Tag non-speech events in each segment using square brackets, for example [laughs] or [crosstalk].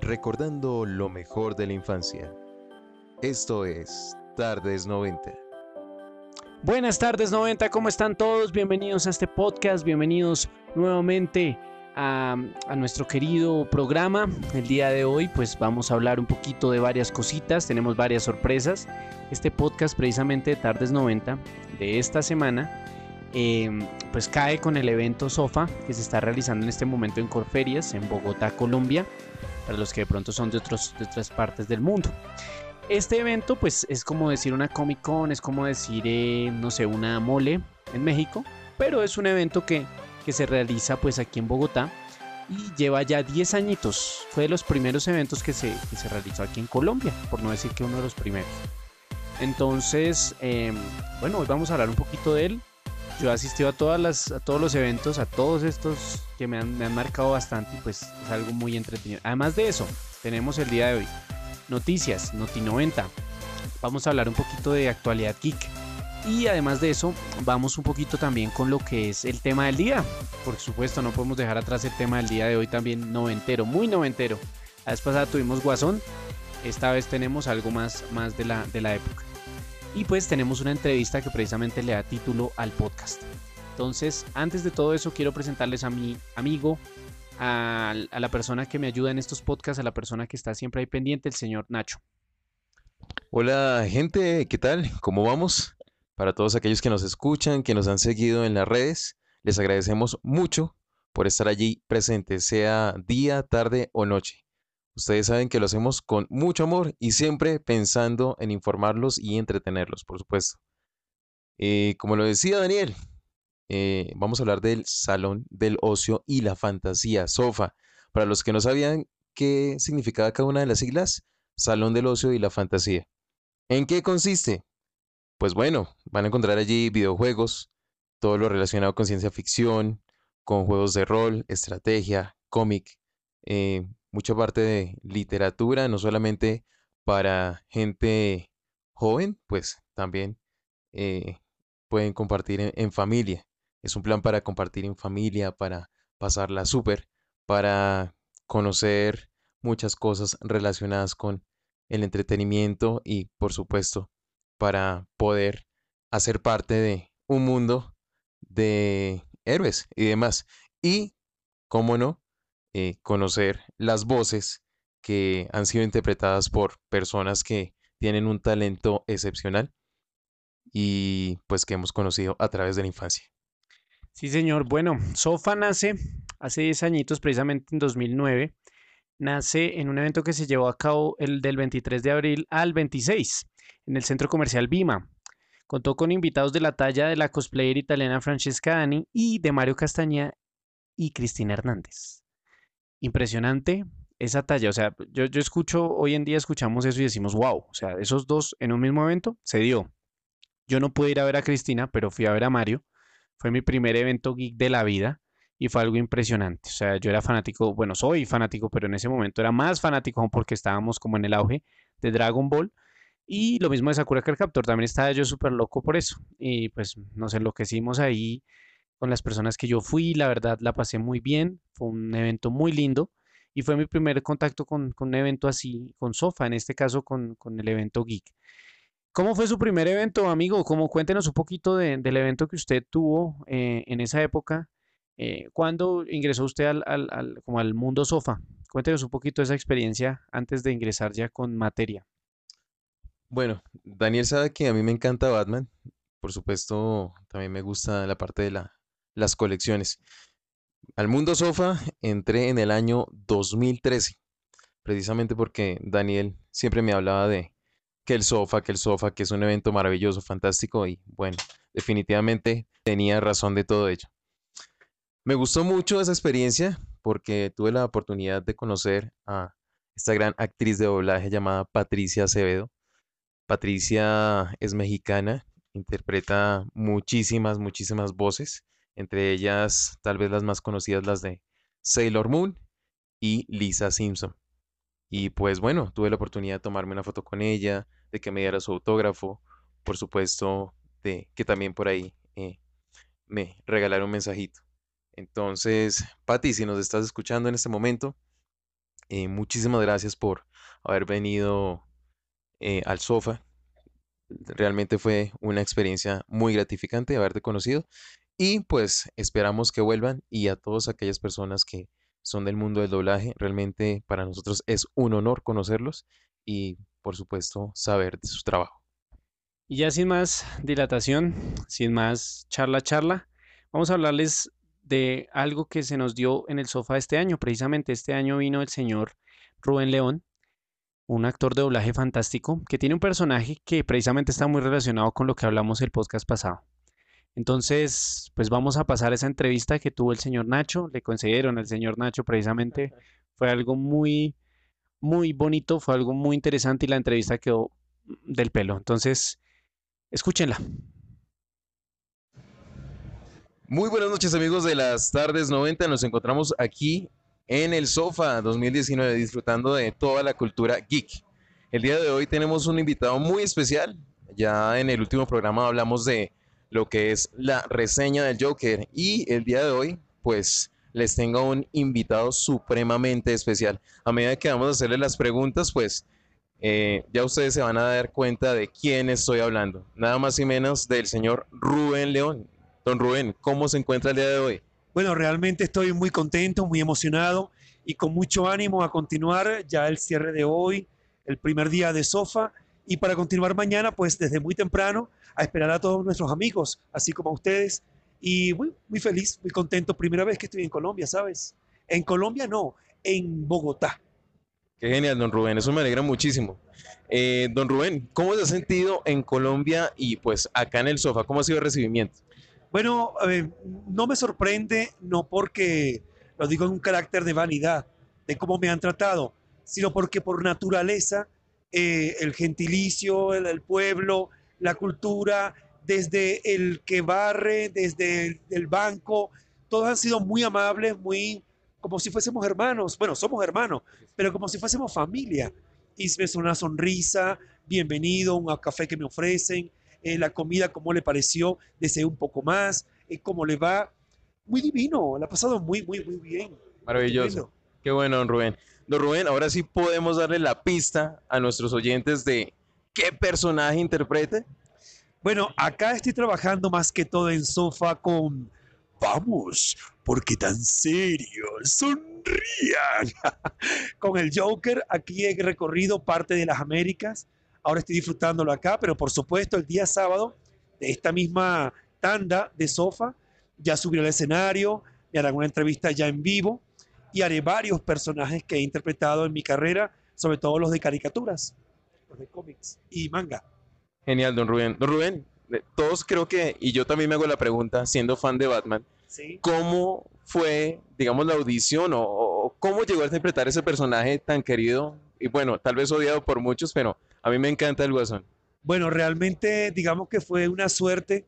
recordando lo mejor de la infancia. Esto es Tardes 90. Buenas tardes 90, ¿cómo están todos? Bienvenidos a este podcast, bienvenidos nuevamente a, a, nuestro querido programa. El día de hoy pues vamos a hablar un poquito de varias cositas, tenemos varias sorpresas. Este podcast precisamente de Tardes 90 de esta semana eh, pues cae con el evento SOFA que se está realizando en este momento en Corferias, en Bogotá, Colombia, para los que de pronto son de, otros, de otras partes del mundo. Este evento pues es como decir una Comic Con, es como decir, eh, no sé, una mole en México, pero es un evento que, que se realiza pues aquí en Bogotá y lleva ya 10 añitos. Fue de los primeros eventos que se, que se realizó aquí en Colombia, por no decir que uno de los primeros. Entonces, eh, bueno, hoy vamos a hablar un poquito de él. Yo he asistido a, todas las, todos los eventos, a todos estos que me han, me han marcado bastante y pues es algo muy entretenido. Además de eso, tenemos el día de hoy noticias, Noti 90. Vamos a hablar un poquito de actualidad geek. Y además de eso, vamos un poquito también con lo que es el tema del día. Por supuesto, no podemos dejar atrás el tema del día de hoy también noventero, muy noventero. La vez pasada tuvimos Guasón, esta vez tenemos algo más, más de, la, de la época. Y pues tenemos una entrevista que precisamente le da título al podcast. Entonces, antes de todo eso, quiero presentarles a mi amigo, a, la persona que me ayuda en estos podcasts, a la persona que está siempre ahí pendiente, el señor Nacho. Hola gente, ¿qué tal? ¿Cómo vamos? Para todos aquellos que nos escuchan, que nos han seguido en las redes, les agradecemos mucho por estar allí presentes, sea día, tarde o noche. Ustedes saben que lo hacemos con mucho amor y siempre pensando en informarlos y entretenerlos, por supuesto. Eh, como lo decía Daniel, eh, vamos a hablar del Salón del Ocio y la Fantasía, SOFA. Para los que no sabían qué significaba cada una de las siglas, Salón del Ocio y la Fantasía. ¿En qué consiste? Pues bueno, van a encontrar allí videojuegos, todo lo relacionado con ciencia ficción, con juegos de rol, estrategia, cómic, eh, mucha parte de literatura, no solamente para gente joven, pues también eh, pueden compartir en, en, familia. Es un plan para compartir en familia, para pasarla súper, para conocer muchas cosas relacionadas con el entretenimiento y, por supuesto, para poder hacer parte de un mundo de héroes y demás. Y, cómo no, eh, conocer las voces que han sido interpretadas por personas que tienen un talento excepcional y pues que hemos conocido a través de la infancia. Sí, señor. Bueno, Sofa nace hace 10 añitos, precisamente en 2009. Nace en un evento que se llevó a cabo el del 23 de abril al 26 en el centro comercial Bima. Contó con invitados de la talla de la cosplayer italiana Francesca Dani y de Mario Castaña y Cristina Hernández impresionante esa talla. O sea, yo, yo escucho, hoy en día escuchamos eso y decimos, wow, o sea, esos dos en un mismo evento se dio. Yo no pude ir a ver a Cristina, pero fui a ver a Mario. Fue mi primer evento geek de la vida y fue algo impresionante. O sea, yo era fanático, bueno, soy fanático, pero en ese momento era más fanático porque estábamos como en el auge de Dragon Ball. Y lo mismo de Sakura Card Captor, también estaba yo súper loco por eso. Y pues nos enloquecimos ahí con las personas que yo fui, la verdad la pasé muy bien, fue un evento muy lindo y fue mi primer contacto con, con un evento así, con Sofa, en este caso con, con, el evento Geek. ¿Cómo fue su primer evento, amigo? Como cuéntenos un poquito de, del evento que usted tuvo eh, en esa época. Eh, ¿Cuándo ingresó usted al, al, al, como al mundo Sofa? Cuéntenos un poquito de esa experiencia antes de ingresar ya con materia. Bueno, Daniel sabe que a mí me encanta Batman. Por supuesto, también me gusta la parte de la las colecciones. Al Mundo Sofa entré en el año 2013, precisamente porque Daniel siempre me hablaba de que el sofá, que el sofá, que es un evento maravilloso, fantástico y bueno, definitivamente tenía razón de todo ello. Me gustó mucho esa experiencia porque tuve la oportunidad de conocer a esta gran actriz de doblaje llamada Patricia Acevedo. Patricia es mexicana, interpreta muchísimas, muchísimas voces entre ellas tal vez las más conocidas las de Sailor Moon y Lisa Simpson. Y pues bueno, tuve la oportunidad de tomarme una foto con ella, de que me diera su autógrafo, por supuesto, de que también por ahí eh, me regalara un mensajito. Entonces, Patti, si nos estás escuchando en este momento, Eh, muchísimas gracias por haber venido eh, al sofá. Realmente fue una experiencia muy gratificante haberte conocido y pues esperamos que vuelvan y a todas aquellas personas que son del mundo del doblaje, realmente para nosotros es un honor conocerlos y por supuesto saber de su trabajo. Y ya sin más dilatación, sin más charla charla, vamos a hablarles de algo que se nos dio en el sofá este año. Precisamente este año vino el señor Rubén León, un actor de doblaje fantástico, que tiene un personaje que precisamente está muy relacionado con lo que hablamos el podcast pasado. Entonces, pues vamos a pasar esa entrevista que tuvo el señor Nacho, le concedieron al señor Nacho precisamente, fue algo muy, muy bonito, fue algo muy interesante y la entrevista quedó del pelo. Entonces, escúchenla. Muy buenas noches amigos de las tardes 90, nos encontramos aquí en el Sofa 2019 disfrutando de toda la cultura geek. El día de hoy tenemos un invitado muy especial, ya en el último programa hablamos de lo que es la reseña del Joker y el día de hoy pues les tengo un invitado supremamente especial. A medida que vamos a hacerle las preguntas pues eh, ya ustedes se van a dar cuenta de quién estoy hablando. Nada más y menos del señor Rubén León. Don Rubén, ¿cómo se encuentra el día de hoy? Bueno, realmente estoy muy contento, muy emocionado y con mucho ánimo a continuar ya el cierre de hoy, el primer día de Sofa y para continuar mañana, pues desde muy temprano, a esperar a todos nuestros amigos, así como a ustedes. Y muy, muy feliz, muy contento. Primera vez que estoy en Colombia, ¿sabes? En Colombia no, en Bogotá. Qué genial, don Rubén, eso me alegra muchísimo. Eh, don Rubén, ¿cómo se ha sentido en Colombia y pues acá en el sofá? ¿Cómo ha sido el recibimiento? Bueno, no me sorprende, no porque lo digo en un carácter de vanidad, de cómo me han tratado, sino porque por naturaleza eh, el gentilicio, el, pueblo, la cultura, desde el que barre, desde el banco, todos han sido muy amables, muy como si fuésemos hermanos. Bueno, somos hermanos, pero como si fuésemos familia. Y me una sonrisa, bienvenido, un café que me ofrecen, eh, la comida, cómo le pareció, desee un poco más, eh, cómo le va. Muy divino, la ha pasado muy, muy, muy bien. Maravilloso. Qué bueno, Rubén. Don Rubén, ahora sí podemos darle la pista a nuestros oyentes de qué personaje interprete. Bueno, acá estoy trabajando más que todo en sofá con Vamos, porque tan serio, sonrían. [laughs] con el Joker aquí he recorrido parte de las Américas, ahora estoy disfrutándolo acá, pero por supuesto el día sábado de esta misma tanda de sofá, ya subiré al escenario, me harán una entrevista ya en vivo y haré varios personajes que he interpretado en mi carrera, sobre todo los de caricaturas, los de cómics y manga. Genial, don Rubén. Don Rubén, todos creo que, y yo también me hago la pregunta, siendo fan de Batman, ¿cómo fue, digamos, la audición o, cómo llegó a interpretar ese personaje tan querido y bueno, tal vez odiado por muchos, pero a mí me encanta el Guasón? Bueno, realmente digamos que fue una suerte,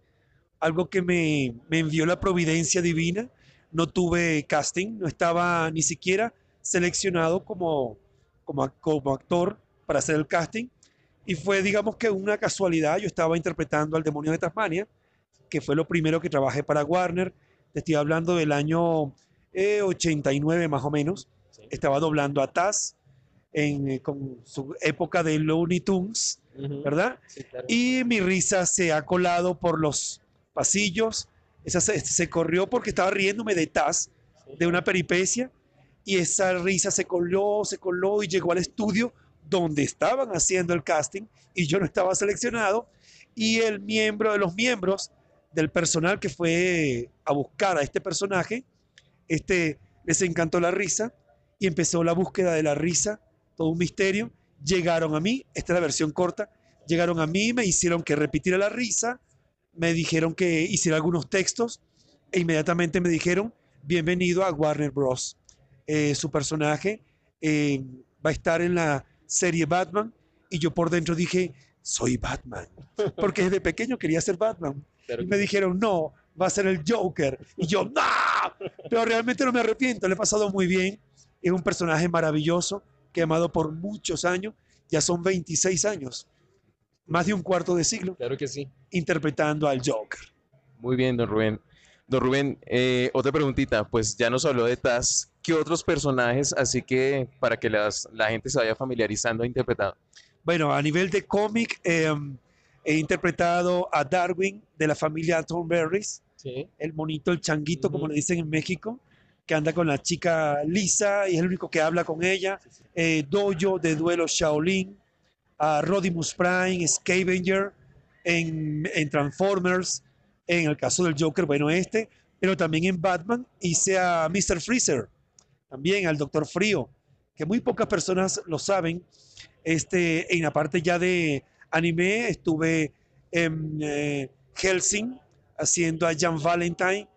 algo que me, me envió la providencia divina no tuve casting, no estaba ni siquiera seleccionado como, como, como actor para hacer el casting. Y fue, digamos que una casualidad, yo estaba interpretando al demonio de Tasmania, que fue lo primero que trabajé para Warner. Te estoy hablando del año 89 eh, más o menos. Estaba doblando a Taz en, eh, con su época de Looney Tunes, ¿verdad? Y mi risa se ha colado por los pasillos esa se, corrió porque estaba riéndome de Taz, de una peripecia, y esa risa se coló, se coló y llegó al estudio donde estaban haciendo el casting y yo no estaba seleccionado y el miembro de los miembros del personal que fue a buscar a este personaje, este les encantó la risa y empezó la búsqueda de la risa, todo un misterio. Llegaron a mí, esta es la versión corta, llegaron a mí, me hicieron que repitiera la risa, me dijeron que hiciera algunos textos e inmediatamente me dijeron, bienvenido a Warner Bros. Eh, su personaje eh, va a estar en la serie Batman y yo por dentro dije, soy Batman, porque desde pequeño quería ser Batman. y me dijeron, no, va a ser el Joker. Y yo, no, pero realmente no me arrepiento, le he pasado muy bien. Es un personaje maravilloso que he amado por muchos años, ya son 26 años más de un cuarto de siglo. Claro que sí. Interpretando al Joker. Muy bien, don Rubén. Don Rubén, eh, otra preguntita, pues ya nos habló de Taz. ¿qué otros personajes, así que para que las, la gente se vaya familiarizando, ha interpretado? Bueno, a nivel de cómic, em, he interpretado a Darwin de la familia Thornberrys, Sí. el monito, el changuito, como le dicen en México, que anda con la chica Lisa y es el único que habla con ella. Eh, Dojo de duelo Shaolin, a Rodimus Prime, Scavenger, en, Transformers, en el caso del Joker, bueno, este, pero también en Batman hice a Mr. Freezer, también al Doctor Frío, que muy pocas personas lo saben. Este, en la parte ya de anime estuve en eh, Helsing haciendo a Jan Valentine,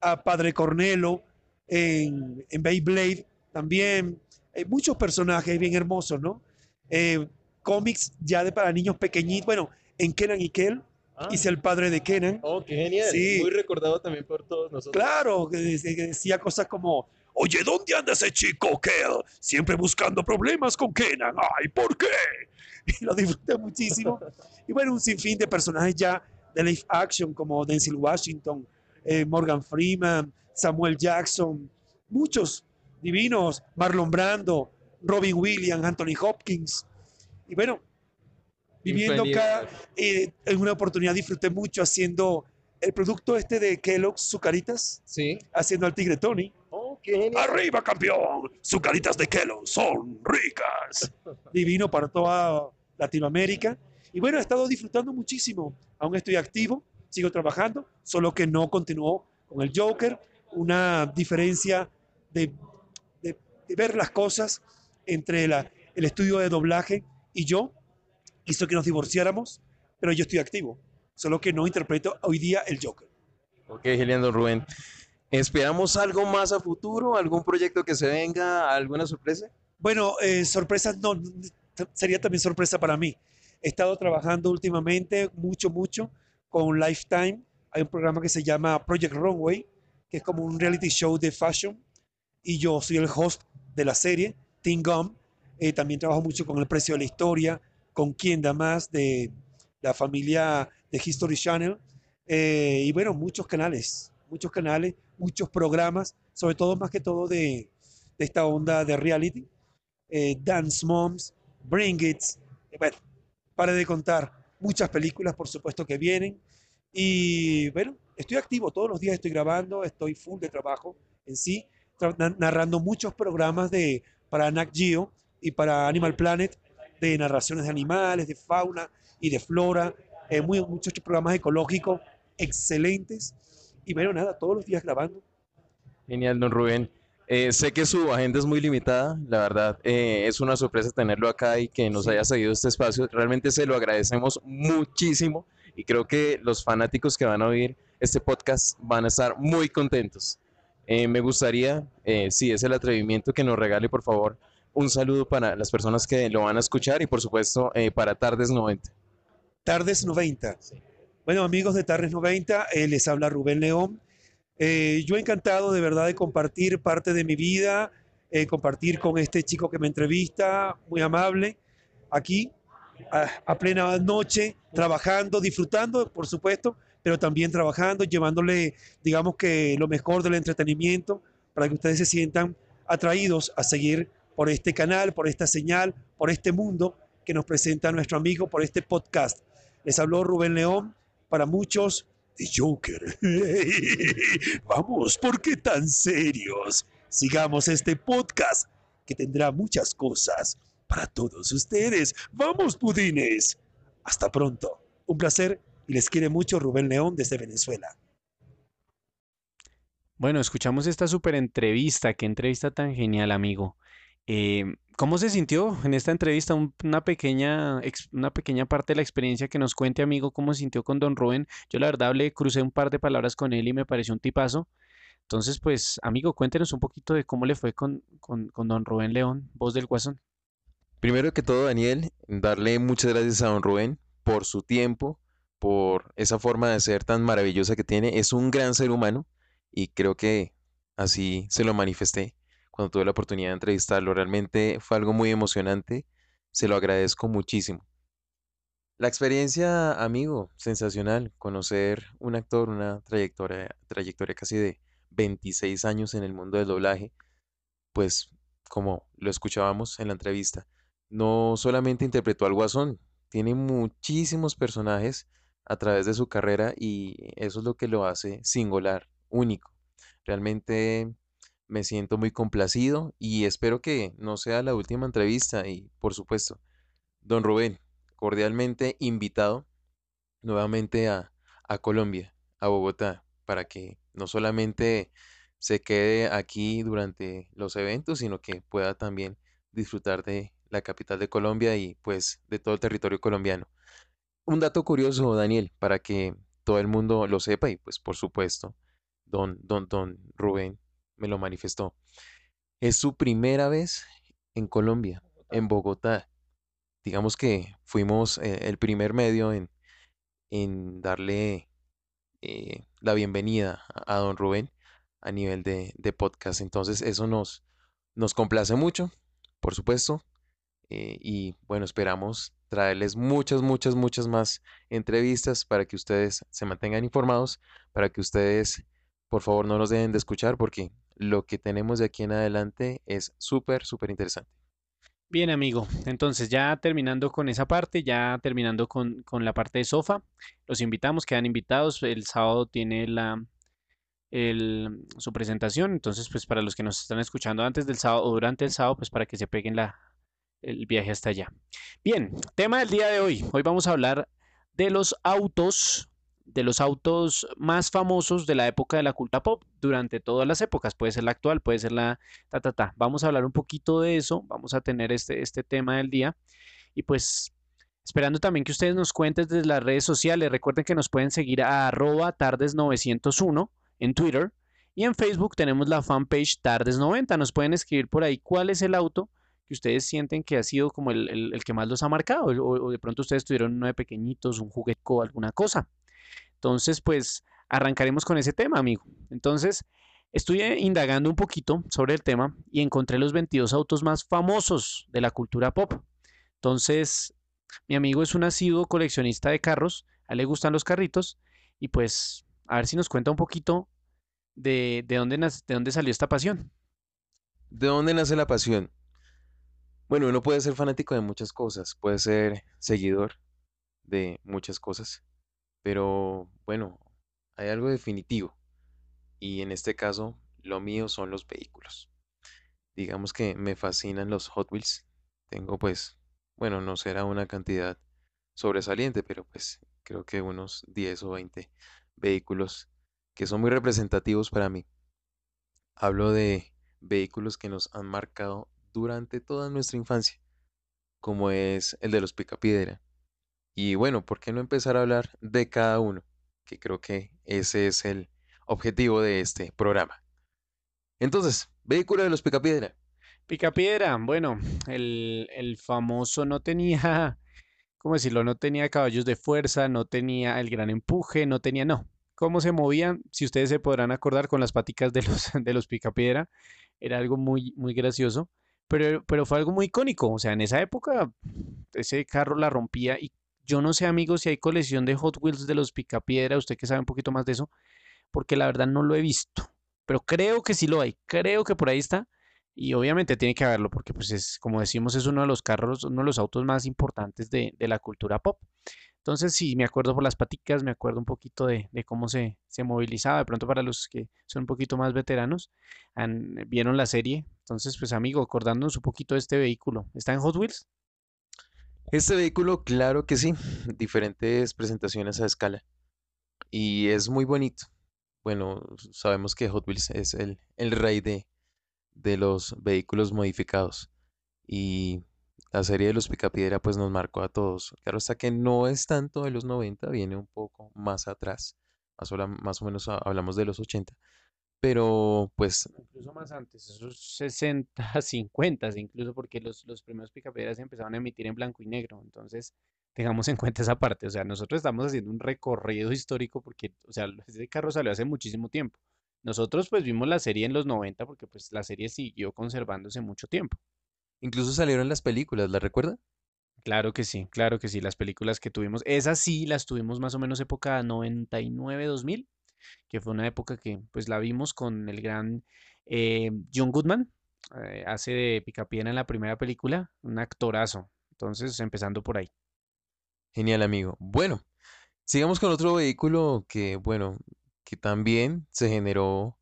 a Padre Cornelo, en, en Beyblade también. Hay muchos personajes bien hermosos, ¿no? Eh, cómics ya de para niños pequeñitos. Bueno, en Kenan y Kel hice el padre de Kenan. Oh, qué genial. Sí. Muy recordado también por todos nosotros. Claro, que decía cosas como, oye, ¿dónde anda ese chico Kel? Siempre buscando problemas con Kenan. Ay, ¿por qué? [laughs] Y lo disfruté muchísimo. Y bueno, un sinfín de personajes ya de live action como Denzel Washington, eh, Morgan Freeman, Samuel Jackson, muchos divinos, Marlon Brando, Robin Williams, Anthony Hopkins. Y bueno, viviendo acá, eh, en una oportunidad disfruté mucho haciendo el producto este de Kellogg's, Sucaritas, Sí. haciendo al tigre Tony. Oh, qué. ¡Arriba, campeón! Sucaritas de Kellogg's son ricas. [laughs] Divino para toda Latinoamérica. Y bueno, he estado disfrutando muchísimo. Aún estoy activo, sigo trabajando, solo que no continuó con el Joker. Una diferencia de, de- de ver las cosas entre la- el estudio de doblaje y yo hizo que nos divorciáramos, pero yo estoy activo, solo que no interpreto hoy día el Joker. Ok, genial, don Rubén. ¿Esperamos algo más a futuro? ¿Algún proyecto que se venga? ¿Alguna sorpresa? Bueno, eh, sorpresas no, sería también sorpresa para mí. He estado trabajando últimamente mucho, mucho con Lifetime. Hay un programa que se llama Project Runway, que es como un reality show de fashion. Y yo soy el host de la serie, Tim Gum. Eh, también trabajo mucho con El Precio de la Historia, con Quien da más de la familia de History Channel. Eh, y bueno, muchos canales, muchos canales, muchos programas, sobre todo más que todo de, de esta onda de reality. Eh, Dance Moms, Bring It, bueno, para de contar, muchas películas por supuesto que vienen. Y bueno, estoy activo, todos los días estoy grabando, estoy full de trabajo en sí, narrando muchos programas de, para Nat Geo y para Animal Planet de narraciones de animales, de fauna y de flora, eh, muy, muchos programas ecológicos excelentes y bueno, nada, todos los días grabando. Genial, don Rubén. Eh, sé que su agenda es muy limitada, la verdad, eh, es una sorpresa tenerlo acá y que nos haya cedido este espacio. Realmente se lo agradecemos muchísimo y creo que los fanáticos que van a oír este podcast van a estar muy contentos. Eh, me gustaría, eh, si es el atrevimiento, que nos regale, por favor, un saludo para las personas que lo van a escuchar y, por supuesto, eh, para Tardes 90. Tardes 90. Bueno, amigos de Tardes 90, eh, les habla Rubén León. Eh, yo encantado de verdad de compartir parte de mi vida, eh, compartir con este chico que me entrevista, muy amable, aquí a, a plena noche, trabajando, disfrutando, por supuesto, pero también trabajando, llevándole, digamos que lo mejor del entretenimiento para que ustedes se sientan atraídos a seguir por este canal, por esta señal, por este mundo que nos presenta nuestro amigo, por este podcast. Les habló Rubén León, para muchos, The Joker. [laughs] Vamos, ¿por qué tan serios? Sigamos este podcast que tendrá muchas cosas para todos ustedes. Vamos, pudines. Hasta pronto. Un placer y les quiere mucho Rubén León desde Venezuela. Bueno, escuchamos esta súper entrevista. Qué entrevista tan genial, amigo. Eh, ¿cómo se sintió en esta entrevista? Un- una pequeña, una pequeña parte de la experiencia que nos cuente, amigo, cómo se sintió con Don Rubén. Yo la verdad hablé, crucé un par de palabras con él y me pareció un tipazo. Entonces, pues, amigo, cuéntenos un poquito de cómo le fue con, con, con Don Rubén León, voz del Guasón. Primero que todo, Daniel, darle muchas gracias a don Rubén por su tiempo, por esa forma de ser tan maravillosa que tiene. Es un gran ser humano y creo que así se lo manifesté cuando tuve la oportunidad de entrevistarlo. Realmente fue algo muy emocionante. Se lo agradezco muchísimo. La experiencia, amigo, sensacional. Conocer un actor, una trayectoria, trayectoria casi de 26 años en el mundo del doblaje. pues como lo escuchábamos en la entrevista, no solamente interpretó al Guasón, tiene muchísimos personajes a través de su carrera y eso es lo que lo hace singular, único. Realmente me siento muy complacido y espero que no sea la última entrevista y por supuesto, don Rubén, cordialmente invitado nuevamente a, a Colombia, a Bogotá, para que no solamente se quede aquí durante los eventos, sino que pueda también disfrutar de la capital de Colombia y pues de todo el territorio colombiano. Un dato curioso, Daniel, para que todo el mundo lo sepa y pues por supuesto, don, don, don Rubén me lo manifestó. Es su primera vez en Colombia, en Bogotá. Digamos que fuimos eh, el primer medio en, en darle eh, la bienvenida a, a don Rubén a nivel de, de podcast. Entonces eso nos, nos complace mucho, por supuesto. eh, y bueno, esperamos traerles muchas, muchas, muchas más entrevistas para que ustedes se mantengan informados, para que ustedes, por favor, no nos dejen de escuchar porque lo que tenemos de aquí en adelante es súper, súper interesante. Bien, amigo. Entonces, ya terminando con esa parte, ya terminando con, con la parte de sofá, los invitamos, quedan invitados. El sábado tiene la, el- su presentación. Entonces, pues para los que nos están escuchando antes del sábado o durante el sábado, pues para que se peguen la, el viaje hasta allá. Bien, tema del día de hoy. Hoy vamos a hablar de los autos, de los autos más famosos de la época de la cultura pop, durante todas las épocas. Puede ser la actual, puede ser la ta, ta, ta. Vamos a hablar un poquito de eso, vamos a tener este, este tema del día. Y pues esperando también que ustedes nos cuenten desde las redes sociales. Recuerden que nos pueden seguir a arroba tardes901 en Twitter. Y en Facebook tenemos la fanpage Tardes90. Nos pueden escribir por ahí cuál es el auto que ustedes sienten que ha sido como el, el- el que más los ha marcado. O, o de pronto ustedes tuvieron uno de pequeñitos, un juguete o alguna cosa. Entonces, pues arrancaremos con ese tema, amigo. Entonces, estuve indagando un poquito sobre el tema y encontré los 22 autos más famosos de la cultura pop. Entonces, mi amigo es un asiduo coleccionista de carros, a él le gustan los carritos y pues a ver si nos cuenta un poquito de, de dónde, de dónde salió esta pasión. ¿De dónde nace la pasión? Bueno, uno puede ser fanático de muchas cosas, puede ser seguidor de muchas cosas, pero bueno, hay algo definitivo y en este caso lo mío son los vehículos. Digamos que me fascinan los Hot Wheels. Tengo pues, bueno, no será una cantidad sobresaliente, pero pues creo que unos 10 o 20 vehículos que son muy representativos para mí. Hablo de vehículos que nos han marcado durante toda nuestra infancia, como es el de los Picapiedra. Y bueno, ¿por qué no empezar a hablar de cada uno? Que creo que ese es el objetivo de este programa. Entonces, vehículo de los Picapiedra. Picapiedra, bueno, [sniffs] el, el famoso no tenía, [laughs] ¿cómo decirlo? No tenía caballos de fuerza, no tenía el gran empuje, no tenía, no. ¿Cómo se movían? Si ustedes se podrán acordar con las paticas de los, [laughs] de los Picapiedra, era algo muy, muy gracioso, pero, pero fue algo muy icónico. O sea, en esa época ese carro la rompía y yo no sé, amigos, si hay colección de Hot Wheels de los Picapiedra, usted que sabe un poquito más de eso, porque la verdad no lo he visto, pero creo que sí lo hay, creo que por ahí está. Y obviamente tiene que haberlo porque, pues, es, como decimos, es uno de los carros, uno de los autos más importantes de, la cultura pop. Entonces, sí, me acuerdo por las paticas, me acuerdo un poquito de, cómo se, movilizaba. De pronto, para los que son un poquito más veteranos, vieron la serie. Entonces, pues, amigo, acordándonos un poquito de este vehículo. ¿Está en Hot Wheels? Este vehículo, claro que sí, diferentes presentaciones a escala y es muy bonito. Bueno, sabemos que Hot Wheels es el, el rey de, de los vehículos modificados y la serie de los Picapiedra pues nos marcó a todos. Claro está que no es tanto de los 90, viene un poco más atrás, más o, más o menos ha- hablamos de los 80, pero pues Incluso más antes, esos 60, 50, [laughs] incluso porque los, los primeros picapiedras se empezaron a emitir en blanco y negro. Entonces, tengamos en cuenta esa parte. O sea, nosotros estamos haciendo un recorrido histórico porque, o sea, ese carro salió hace muchísimo tiempo. Nosotros pues vimos la serie en los 90 porque pues la serie siguió conservándose mucho tiempo. incluso salieron las películas, ¿la recuerda? Claro que sí, claro que sí. Las películas que tuvimos, esas sí las tuvimos más o menos época 99-2000, que fue una época que pues la vimos con el gran eh, John Goodman, eh, hace de Picapiedra en la primera película, un actorazo. Entonces, empezando por ahí. Genial, amigo. Bueno, sigamos con otro vehículo que, bueno, que también se generó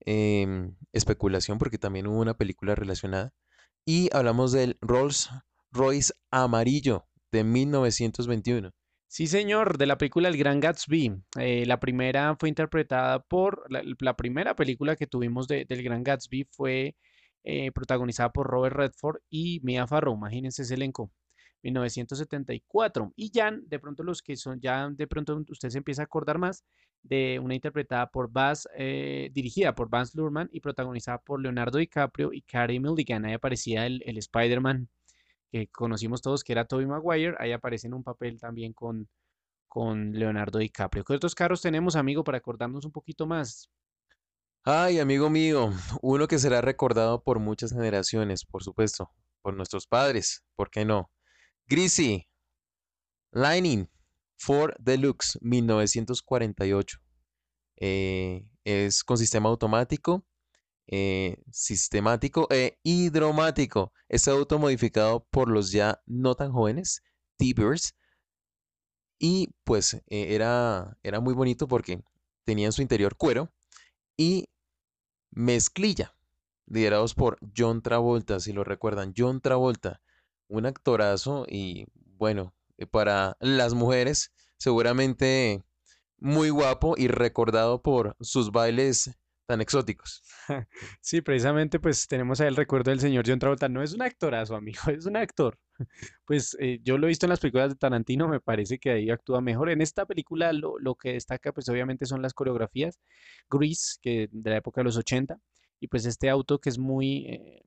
em, especulación porque también hubo una película relacionada. Y hablamos del Rolls Royce amarillo de 1921. Sí, señor, de la película El Gran Gatsby. Eh, la primera fue interpretada por, la, primera película que tuvimos de- del Gran Gatsby fue eh, protagonizada por Robert Redford y Mia Farrow. Imagínense ese elenco. 1974. Y ya, de pronto los que son, ya de pronto usted se empieza a acordar más de una interpretada por Baz, eh, dirigida por Baz Luhrmann y protagonizada por Leonardo DiCaprio y Carey Mulligan. Ahí aparecía el, el Spider-Man que conocimos todos, que era Tobey Maguire. Ahí aparece en un papel también con, con Leonardo DiCaprio. ¿Qué otros carros tenemos, amigo, para acordarnos un poquito más? Ay, amigo mío, uno que será recordado por muchas generaciones, por supuesto, por nuestros padres, ¿por qué no? Greasy, Lightning, Ford Deluxe, 1948. Eh, es con sistema automático, eh, sistemático e hidromático. Este auto modificado por los ya no tan jóvenes T-Birds y pues eh, era, era muy bonito porque tenía en su interior cuero y mezclilla, liderados por John Travolta, si lo recuerdan. John Travolta, un actorazo y bueno, eh, para las mujeres seguramente muy guapo y recordado por sus bailes tan exóticos. [laughs] Sí, precisamente pues tenemos ahí el recuerdo del señor John Travolta. No es un actorazo, amigo, [laughs] es un actor. Pues eh, yo lo he visto en las películas de Tarantino, me parece que ahí actúa mejor. En esta película lo, lo que destaca pues obviamente son las coreografías. Grease, que de la época de los 80, y pues este auto que es muy... eh,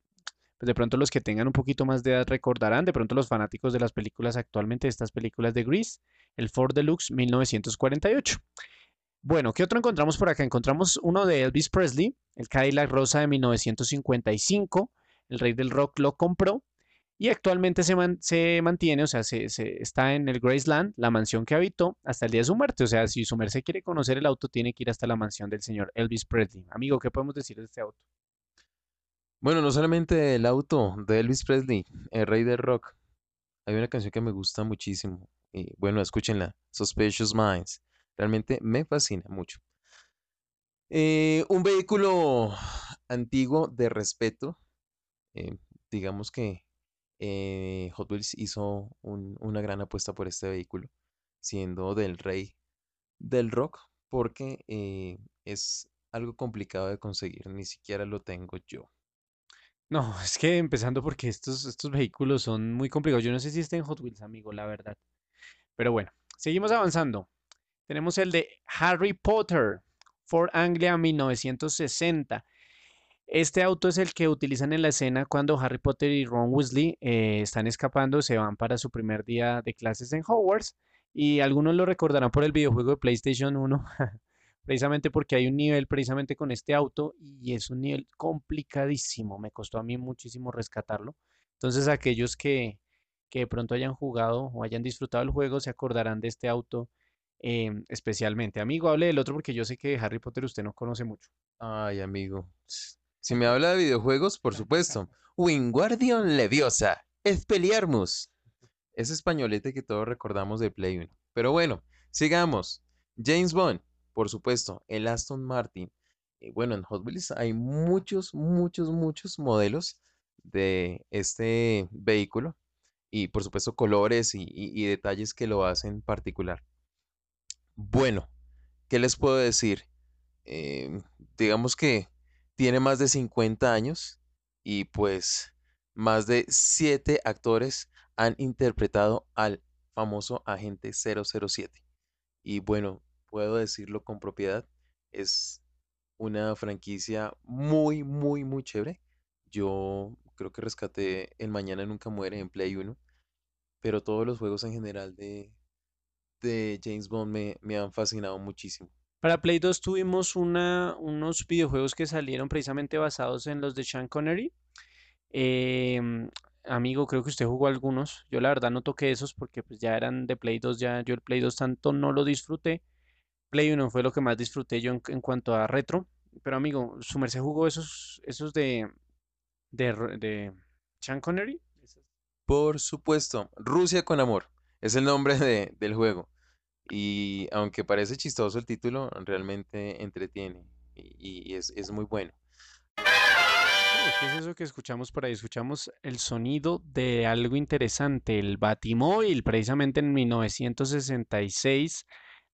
pues de pronto los que tengan un poquito más de edad recordarán, de pronto los fanáticos de las películas actualmente, de estas películas de Grease, el Ford Deluxe 1948. Bueno, ¿qué otro encontramos por acá? Encontramos uno de Elvis Presley, el Cadillac Rosa de 1955. El rey del rock lo compró y actualmente se, man- se mantiene, o sea, se, se- está en el Graceland, la mansión que habitó hasta el día de su muerte. O sea, si su merced quiere conocer el auto, tiene que ir hasta la mansión del señor Elvis Presley. Amigo, ¿qué podemos decir de este auto? Bueno, no solamente el auto de Elvis Presley, el rey del rock. Hay una canción que me gusta muchísimo. Y bueno, escúchenla, Suspicious Minds. Realmente me fascina mucho. Eh, un vehículo antiguo de respeto. eh, digamos que eh, Hot Wheels hizo un- una gran apuesta por este vehículo, siendo del rey del rock, porque es algo complicado de conseguir, ni siquiera lo tengo yo. No, es que empezando porque estos, estos vehículos son muy complicados. Yo no sé si está en Hot Wheels, amigo, la verdad. Pero bueno, seguimos avanzando. Tenemos el de Harry Potter, Ford Anglia 1960. Este auto es el que utilizan en la escena cuando Harry Potter y Ron Weasley eh, están escapando, se van para su primer día de clases en Hogwarts y algunos lo recordarán por el videojuego de PlayStation 1, [laughs] precisamente porque hay un nivel precisamente con este auto y es un nivel complicadísimo, me costó a mí muchísimo rescatarlo. Entonces aquellos que, que de pronto hayan jugado o hayan disfrutado el juego se acordarán de este auto em, especialmente. Amigo, hable del otro porque yo sé que de Harry Potter usted no conoce mucho. Ay, amigo. Si me habla de videojuegos, por supuesto. Wingardium Leviosa, Expelliarmus. Ese españolete que todos recordamos de Play 1. Pero bueno, sigamos. James Bond, por supuesto, el Aston Martin. Y bueno, en Hot Wheels hay muchos, muchos, muchos modelos de este vehículo. Y por supuesto, colores y, y- y detalles que lo hacen particular. Bueno, ¿qué les puedo decir? Em, digamos que tiene más de 50 años y pues más de 7 actores han interpretado al famoso agente 007. Y bueno, puedo decirlo con propiedad, es una franquicia muy, muy, muy chévere. Yo creo que rescaté El Mañana Nunca Muere en Play 1, pero todos los juegos en general de, de James Bond me, me han fascinado muchísimo. Para Play 2 tuvimos una, unos videojuegos que salieron precisamente basados en los de Sean Connery. Em, amigo, creo que usted jugó algunos. Yo la verdad no toqué esos porque pues ya eran de Play 2, ya yo el Play 2 tanto no lo disfruté. Play 1 fue lo que más disfruté yo en, en cuanto a retro. Pero amigo, su merced jugó esos, esos de, de, de Sean Connery. Por supuesto, Rusia con amor. Es el nombre de- del juego. Y aunque parece chistoso el título, realmente entretiene y, es, es muy bueno. ¿qué es eso que escuchamos por ahí? Escuchamos el sonido de algo interesante, el Batimóvil, precisamente en 1966,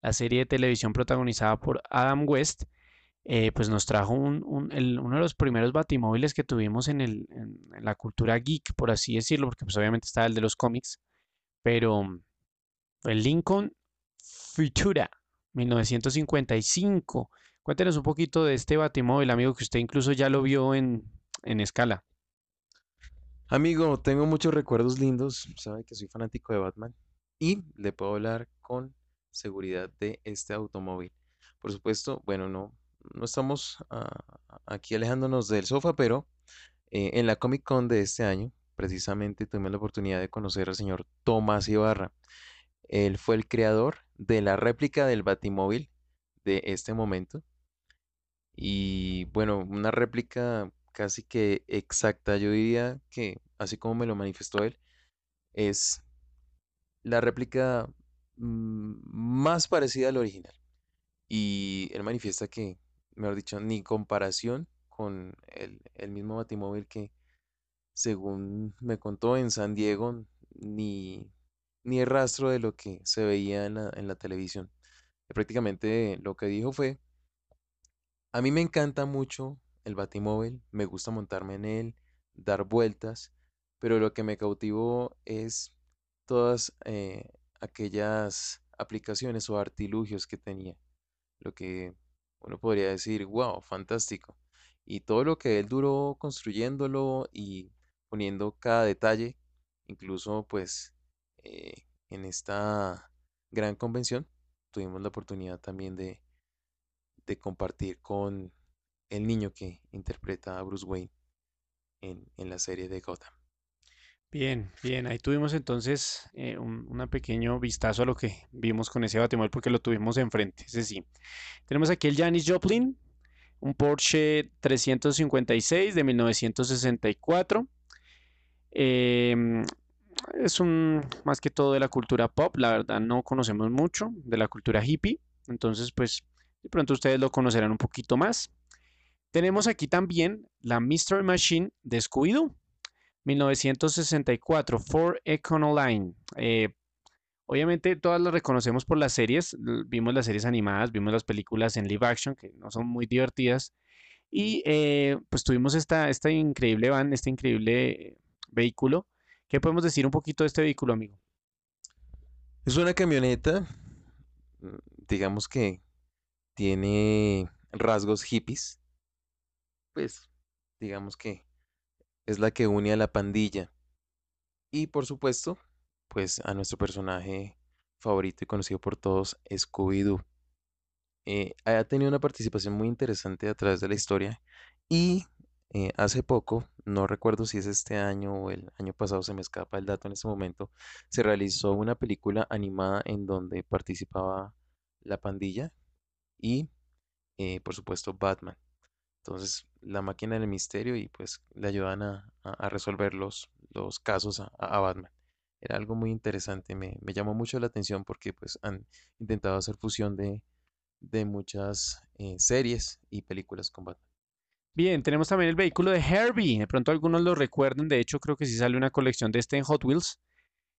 la serie de televisión protagonizada por Adam West, eh, pues nos trajo un- uno de los primeros batimóviles que tuvimos en, el, en la cultura geek, por así decirlo, porque pues obviamente estaba el de los cómics, pero mm, el Lincoln Futura, 1955. Cuéntenos un poquito de este batimóvil, amigo, que usted incluso ya lo vio en, en escala. Amigo, tengo muchos recuerdos lindos. Sabe que soy fanático de Batman y le puedo hablar con seguridad de este automóvil. Por supuesto, bueno, no, no estamos ah, aquí alejándonos del sofá, pero eh, en la Comic Con de este año, precisamente tuvimos la oportunidad de conocer al señor Tomás Ibarra. Él fue el creador de la réplica del Batimóvil de este momento. Y bueno, una réplica casi que exacta, yo diría que, así como me lo manifestó él, es la réplica mm, más parecida al original. Y él manifiesta que, mejor dicho, ni comparación con el, el mismo Batimóvil que, según me contó en San Diego, ni, ni el rastro de lo que se veía en la, en la televisión. Prácticamente lo que dijo fue a mí me encanta mucho el Batimóvil, me gusta montarme en él, dar vueltas, pero lo que me cautivó es todas eh, aquellas aplicaciones o artilugios que tenía. Lo que uno podría decir, wow, fantástico. Y todo lo que él duró construyéndolo y poniendo cada detalle, incluso pues eh, en esta gran convención tuvimos la oportunidad también de de compartir con el niño que interpreta a Bruce Wayne en, en la serie de Gotham. Bien, bien, ahí tuvimos entonces eh, un pequeño vistazo a lo que vimos con ese batimóvil porque lo tuvimos enfrente, ese sí. Tenemos aquí el Janis Joplin, un Porsche 356 de 1964. Em, es un más que todo de la cultura pop, la verdad no conocemos mucho de la cultura hippie, entonces pues de pronto ustedes lo conocerán un poquito más. Tenemos aquí también la Mystery Machine de Scooby-Doo, 1964, Ford Econoline. Obviamente todas las reconocemos por las series, vimos las series animadas, vimos las películas en live action que no son muy divertidas y eh, pues tuvimos esta, esta increíble van, este increíble vehículo. ¿Qué podemos decir un poquito de este vehículo, amigo? Es una camioneta, mm, digamos que tiene rasgos hippies, pues digamos que es la que une a la pandilla y por supuesto, pues a nuestro personaje favorito y conocido por todos, Scooby-Doo. eh, ha tenido una participación muy interesante a través de la historia y eh, hace poco, no recuerdo si es este año o el año pasado, se me escapa el dato en este momento, se realizó una película animada en donde participaba la pandilla y eh, por supuesto Batman. Entonces, la máquina del misterio y pues le ayudan a, resolver los, casos a, Batman. Era algo muy interesante, me, llamó mucho la atención porque pues han intentado hacer fusión de, de muchas eh, series y películas con Batman. Bien, tenemos también el vehículo de Herbie. De pronto algunos lo recuerden. De hecho, creo que sí sale una colección de este en Hot Wheels.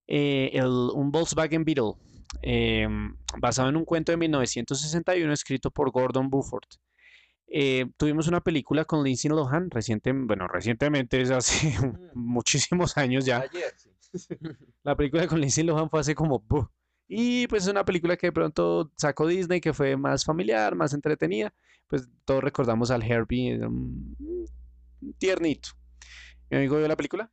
Eh, el- un Volkswagen Beetle, em, basado en un cuento de 1961 escrito por Gordon Buford. Eh, tuvimos una película con Lindsay Lohan reciente, bueno, recientemente, es hace [laughs] muchísimos años ya. Ayer, sí. La película con Lindsay Lohan fue hace como... Y pues es una película que de pronto sacó Disney, que fue más familiar, más entretenida. Pues todos recordamos al Herbie, un tiernito. ¿Mi amigo vio la película?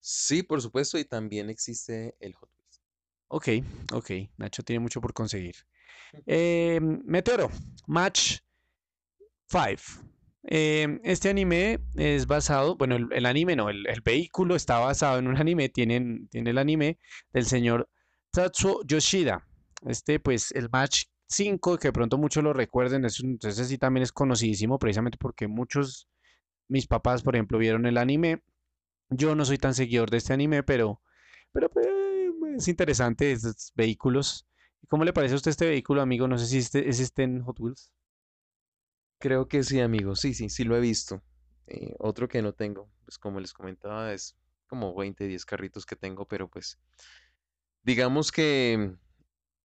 Sí, por supuesto, y también existe el Hot Wheels. Ok, ok. Nacho tiene mucho por conseguir. Eh, Meteoro, Match 5. Eh, este anime es basado, bueno, el, el anime no, el, el vehículo está basado en un anime, tienen, tiene el anime del señor Tatsuo Yoshida. Este, pues, el Match 5, que de pronto muchos lo recuerden, es un, ese sí también es conocidísimo precisamente porque muchos mis papás, por ejemplo, vieron el anime. Yo no soy tan seguidor de este anime, pero, pero pues, es interesante estos vehículos. ¿Cómo le parece a usted este vehículo, amigo? No sé si este, es este en Hot Wheels. Creo que sí, amigo. Sí, sí, sí lo he visto. Eh, otro que no tengo, pues como les comentaba, es como 20, 10 carritos que tengo, pero pues digamos que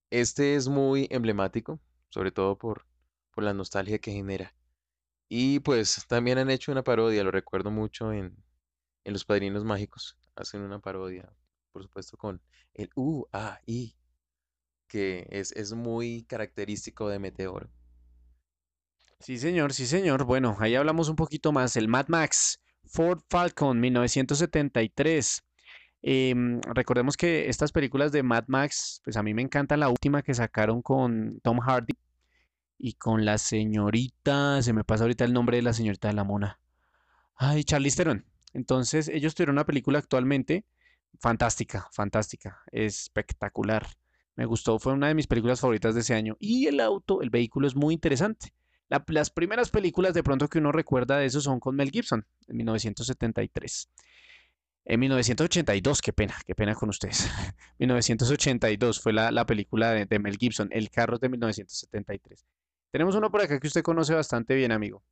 este es muy emblemático, sobre todo por, por la nostalgia que genera. Y pues también han hecho una parodia, lo recuerdo mucho en, en Los Padrinos Mágicos. Hacen una parodia, por supuesto, con el U, A, I, que es, es muy característico de Meteoro. Sí, señor, sí, señor. Bueno, ahí hablamos un poquito más. El Mad Max, Ford Falcon, 1973. Em, recordemos que estas películas de Mad Max, pues a mí me encanta la última que sacaron con Tom Hardy y con la señorita, se me pasa ahorita el nombre de la señorita de la mona. Ay, Charlize Theron. Entonces, ellos tuvieron una película actualmente fantástica, fantástica, espectacular. Me gustó, fue una de mis películas favoritas de ese año. Y el auto, el vehículo es muy interesante las primeras películas de pronto que uno recuerda de eso son con Mel Gibson, en 1973. En 1982, qué pena, qué pena con ustedes. [laughs] 1982 fue la, película de, Mel Gibson, El carro de 1973. Tenemos uno por acá que usted conoce bastante bien, amigo.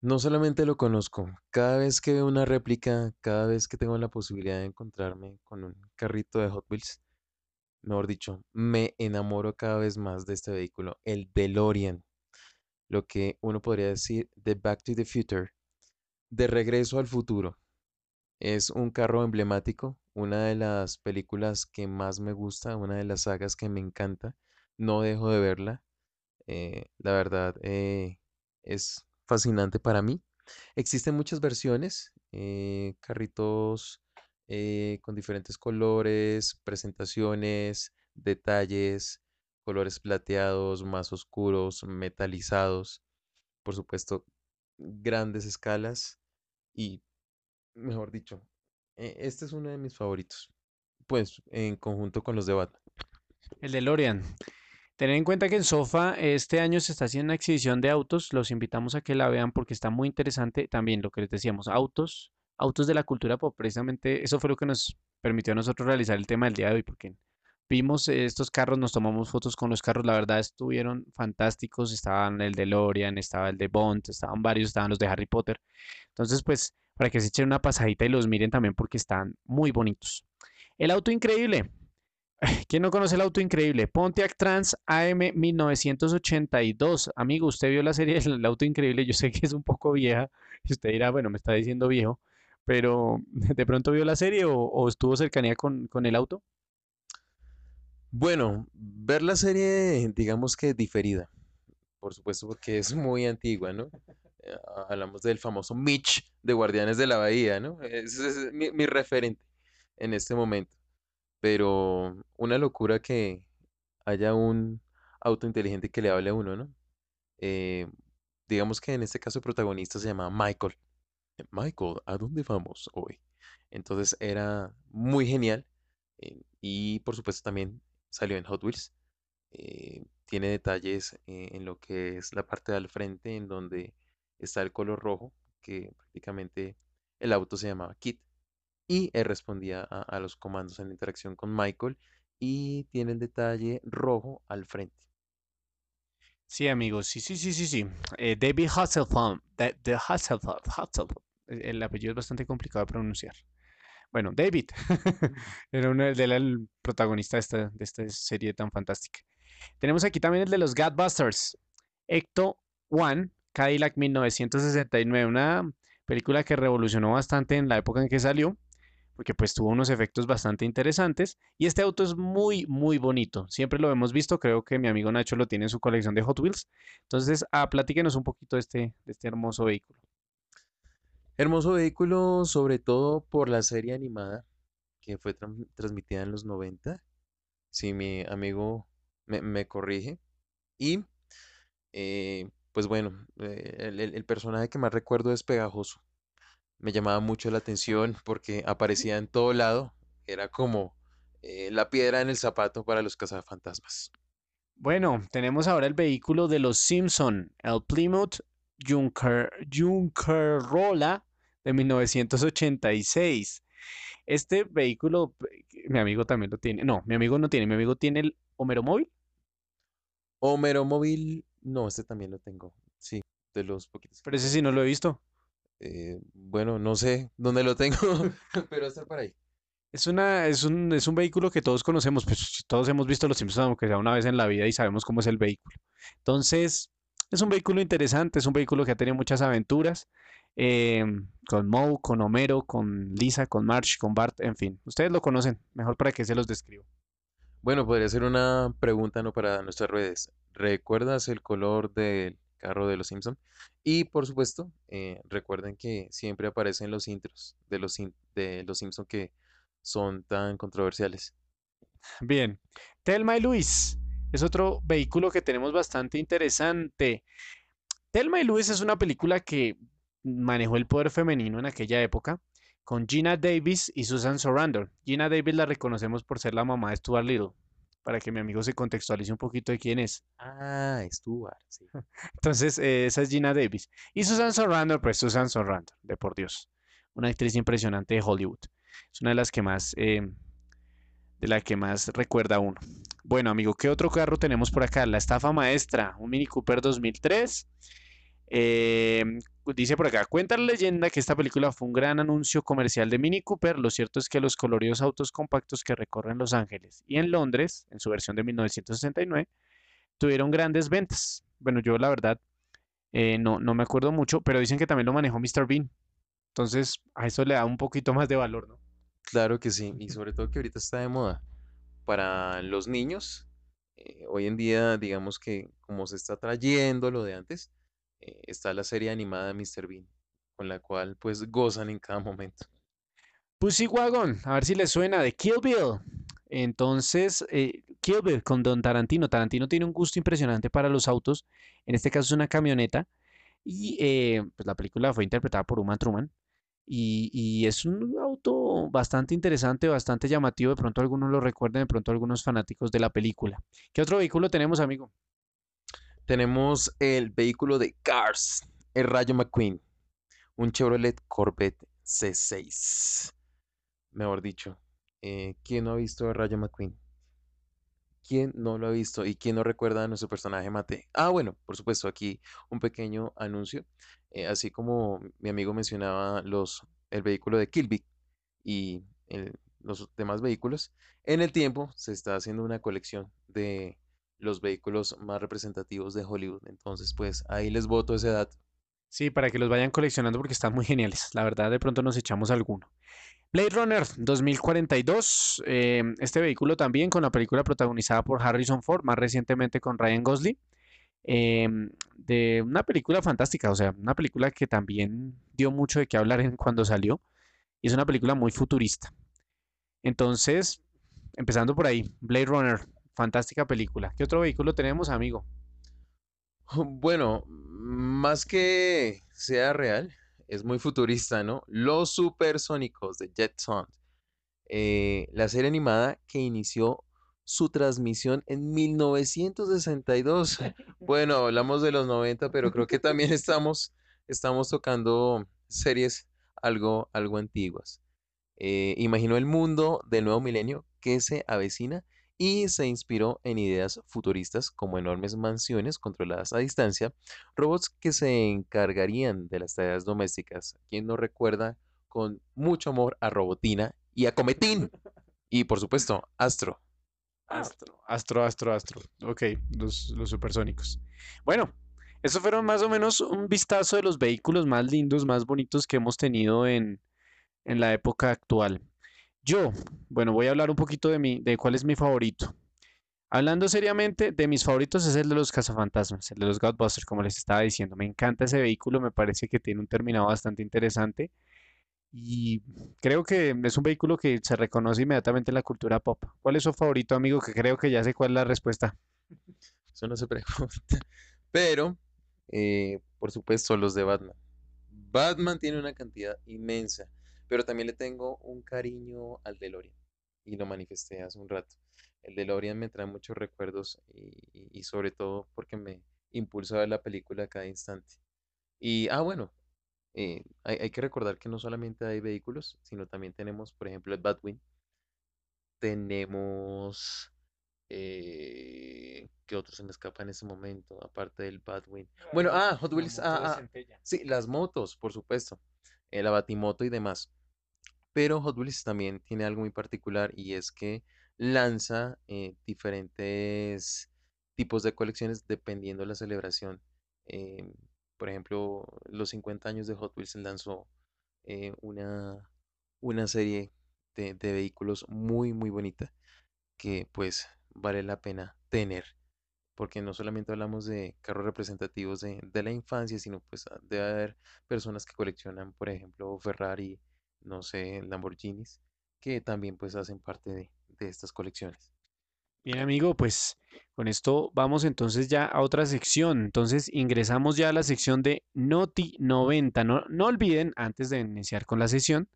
No solamente lo conozco, cada vez que veo una réplica, cada vez que tengo la posibilidad de encontrarme con un carrito de Hot Wheels, mejor dicho, me enamoro cada vez más de este vehículo, el DeLorean, lo que uno podría decir de Back to the Future, de regreso al futuro. Es un carro emblemático, una de las películas que más me gusta, una de las sagas que me encanta. No dejo de verla. Eh, la verdad, eh, es fascinante para mí. Existen muchas versiones, eh, carritos con diferentes colores, presentaciones, detalles, colores plateados, más oscuros, metalizados, por supuesto, grandes escalas y, mejor dicho, e, este es uno de mis favoritos, pues en conjunto con los de Batman. El de Lorian. Tener en cuenta que en Sofa este año se está haciendo una exhibición de autos. Los invitamos a que la vean porque está muy interesante. También lo que les decíamos, autos, autos de la cultura precisamente eso fue lo que nos permitió a nosotros realizar el tema del día de hoy, porque vimos estos carros, nos tomamos fotos con los carros, la verdad estuvieron fantásticos, estaban el de Lorian, estaba el de Bond, estaban varios, estaban los de Harry Potter. Entonces, pues, para que se echen una pasadita y los miren también porque están muy bonitos. El auto increíble. [laughs] ¿Quién no conoce el auto increíble? Pontiac Trans AM 1982. Amigo, usted vio la serie [laughs] El auto increíble. Yo sé que es un poco vieja. Usted dirá, bueno, me está diciendo viejo pero [laughs] ¿de pronto vio la serie o, estuvo cercanía con, el auto? Bueno, ver la serie, digamos que diferida, por supuesto, porque es muy antigua, ¿no? Eh, hablamos del famoso Mitch de Guardianes de la Bahía, ¿no? Ese es mi, referente en este momento. Pero una locura que haya un auto inteligente que le hable a uno, ¿no? Eh, digamos que en este caso el protagonista se llama Michael. Michael, ¿a dónde vamos hoy? Entonces era muy genial. eh, y por supuesto también salió en Hot Wheels. tiene detalles en lo que es la parte del frente, en donde está el color rojo, que prácticamente el auto se llamaba Kit. Y él respondía a, los comandos en la interacción con Michael. Y tiene el detalle rojo al frente. Sí, amigos, sí, sí, sí, sí, sí. Eh, David Hasselhoff, Hasselhoff. El el apellido es bastante complicado de pronunciar. Bueno, David [laughs] era uno de el protagonista de esta, de esta serie tan fantástica. Tenemos aquí también el de los Godbusters, Ecto One, Cadillac 1969, una película que revolucionó bastante en la época en que salió, porque pues tuvo unos efectos bastante interesantes y este auto es muy, muy bonito. Siempre lo hemos visto, creo que mi amigo Nacho lo tiene en su colección de Hot Wheels. Entonces, ah, platíquenos un poquito de este, este hermoso vehículo. Hermoso vehículo, sobre todo por la serie animada que fue tran- transmitida en los 90, si mi amigo me, me corrige. Y, eh, pues bueno, eh, el, personaje que más recuerdo es Pegajoso. Me llamaba mucho la atención porque aparecía en todo lado. Era como eh, la piedra en el zapato para los cazafantasmas. Bueno, tenemos ahora el vehículo de los Simpson, el Plymouth Junker, Junkerola de 1986. Este vehículo, mi amigo también lo tiene. No, mi amigo no tiene. Mi amigo tiene el Homero Móvil. Homero Móvil, no, este también lo tengo. Sí, de los poquitos. Pero ese sí no lo he visto. Eh, bueno, no sé [laughs] dónde lo tengo, [laughs] [laughs] pero está por ahí. Es una, es un, es un vehículo que todos conocemos, pues todos hemos visto los Simpsons aunque sea una vez en la vida y sabemos cómo es el vehículo. Entonces, es un vehículo interesante, es un vehículo que ha tenido muchas aventuras. em, con Moe, con Homero, con Lisa, con Marge, con Bart, en fin. Ustedes lo conocen, mejor para que se los describo. Bueno, podría ser una pregunta, ¿no? Para nuestras redes. ¿Recuerdas el color del carro de los Simpson? Y por supuesto, eh, recuerden que siempre aparecen los intros de los, de los Simpson que son tan controversiales. Bien, Telma y Luis es otro vehículo que tenemos bastante interesante. Telma y Luis es una película que manejó el poder femenino en aquella época con Gina Davis y Susan Sarandon. Gina Davis la reconocemos por ser la mamá de Stuart Little, para que mi amigo se contextualice un poquito de quién es. Ah, Stuart, sí. [laughs] Entonces, eh, esa es Gina Davis. Y Susan Sarandon, pues Susan Sarandon, de por Dios, una actriz impresionante de Hollywood. Es una de las que más, eh, de la que más recuerda uno. Bueno, amigo, ¿qué otro carro tenemos por acá? La estafa maestra, un Mini Cooper 2003. Eh, dice por acá, cuenta la leyenda que esta película fue un gran anuncio comercial de Mini Cooper. Lo cierto es que los coloridos autos compactos que recorren Los Ángeles y en Londres, en su versión de 1969, tuvieron grandes ventas. Bueno, yo la verdad eh, no, no me acuerdo mucho, pero dicen que también lo manejó Mr. Bean. Entonces, a eso le da un poquito más de valor, ¿no? Claro que sí, y sobre todo que ahorita está de moda. Para los niños, eh, hoy en día, digamos que como se está trayendo lo de antes, eh, está la serie animada de Mr. Bean, con la cual pues gozan en cada momento. Pussy Wagon, a ver si les suena, de Kill Bill. Entonces, eh, Kill Bill con Don Tarantino. Tarantino tiene un gusto impresionante para los autos. En este caso es una camioneta. Y eh, pues la película fue interpretada por Uma Truman. Y, y es un auto bastante interesante, bastante llamativo. De pronto algunos lo recuerden, de pronto algunos fanáticos de la película. ¿Qué otro vehículo tenemos, amigo? Tenemos el vehículo de Cars, el Rayo McQueen, un Chevrolet Corvette C6. Mejor dicho, eh, ¿quién no ha visto el Rayo McQueen? ¿Quién no lo ha visto y quién no recuerda a nuestro personaje Mate? Ah, bueno, por supuesto, aquí un pequeño anuncio. Eh, así como mi amigo mencionaba los, el vehículo de Kilby y los demás vehículos, en el tiempo se está haciendo una colección de los vehículos más representativos de Hollywood. Entonces, pues ahí les boto ese dato. Sí, para que los vayan coleccionando porque están muy geniales. La verdad, de pronto nos echamos alguno. Blade Runner 2042. eh, este vehículo también con la película protagonizada por Harrison Ford, más recientemente con Ryan Gosling. em, de una película fantástica, o sea, una película que también dio mucho de qué hablar en cuando salió. Y es una película muy futurista. Entonces, empezando por ahí, Blade Runner, fantástica película. ¿Qué otro vehículo tenemos, amigo? [laughs] Bueno, más que sea real, es muy futurista, ¿no? Los supersónicos de Jetson. eh, la serie animada que inició su transmisión en 1962. [laughs] Bueno, hablamos de los 90, pero creo que también [laughs] estamos, estamos tocando series algo, algo antiguas. Eh, imaginó el mundo del nuevo milenio que se avecina y se inspiró en ideas futuristas como enormes mansiones controladas a distancia, robots que se encargarían de las tareas domésticas. ¿Quién no recuerda con mucho amor a Robotina y a Cometín? Y por supuesto, Astro. Astro, Astro, Astro, Astro. Ok, los, los supersónicos. Bueno, estos fueron más o menos un vistazo de los vehículos más lindos, más bonitos que hemos tenido en, en la época actual. Yo, bueno, voy a hablar un poquito de mi, de cuál es mi favorito. Hablando seriamente, de mis favoritos es el de los cazafantasmas, el de los Ghostbusters, como les estaba diciendo. Me encanta ese vehículo, me parece que tiene un terminado bastante interesante y creo que es un vehículo que se reconoce inmediatamente en la cultura pop. ¿Cuál es su favorito, amigo? Que creo que ya sé cuál es la respuesta. Eso no se [laughs] pregunta. Pero, eh, por supuesto, los de Batman. Batman tiene una cantidad inmensa, pero también le tengo un cariño al DeLorean y lo manifesté hace un rato. El DeLorean me trae muchos recuerdos y, y- y sobre todo porque me impulsa a ver la película a cada instante. Y, ah, bueno, eh, hay, hay que recordar que no solamente hay vehículos, sino también tenemos, por ejemplo, el Batwing. Tenemos... Eh, ¿qué otro se me escapa en ese momento? Aparte del Batwing. Bueno, ah, Hot Wheels. Ah, ah, sí, las motos, por supuesto. eh, la Batimoto y demás. Pero Hot Wheels también tiene algo muy particular y es que lanza eh, diferentes tipos de colecciones dependiendo de la celebración. Em, por ejemplo, los 50 años de Hot Wheels lanzó eh, una, una serie de, de vehículos muy, muy bonita que pues vale la pena tener. Porque no solamente hablamos de carros representativos de, de la infancia, sino pues debe haber personas que coleccionan, por ejemplo, Ferrari, no sé, Lamborghinis, que también pues hacen parte de, de estas colecciones. Bien, amigo, pues con esto vamos entonces ya a otra sección. Entonces ingresamos ya a la sección de Noti 90. No, no olviden, antes de iniciar con la sesión,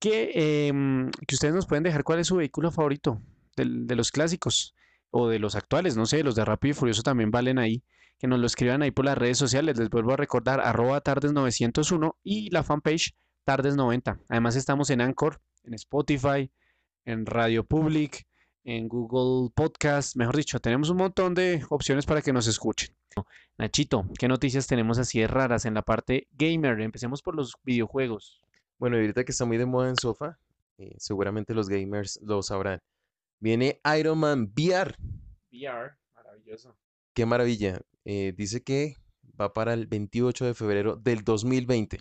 que, em, que ustedes nos pueden dejar cuál es su vehículo favorito del- de los clásicos o de los actuales, no sé, los de Rápido y Furioso también valen ahí. Que nos lo escriban ahí por las redes sociales. Les vuelvo a recordar, arroba tardes901 y la fanpage tardes90. Además estamos en Anchor, en Spotify, en Radio Public, en Google Podcast. Mejor dicho, tenemos un montón de opciones para que nos escuchen. Nachito, ¿qué noticias tenemos así de raras en la parte gamer? Empecemos por los videojuegos. Bueno, y ahorita que está muy de moda en sofá, eh, seguramente los gamers lo sabrán. Viene Iron Man VR. VR, maravilloso. Qué maravilla. Eh, dice que va para el 28 de febrero del 2020.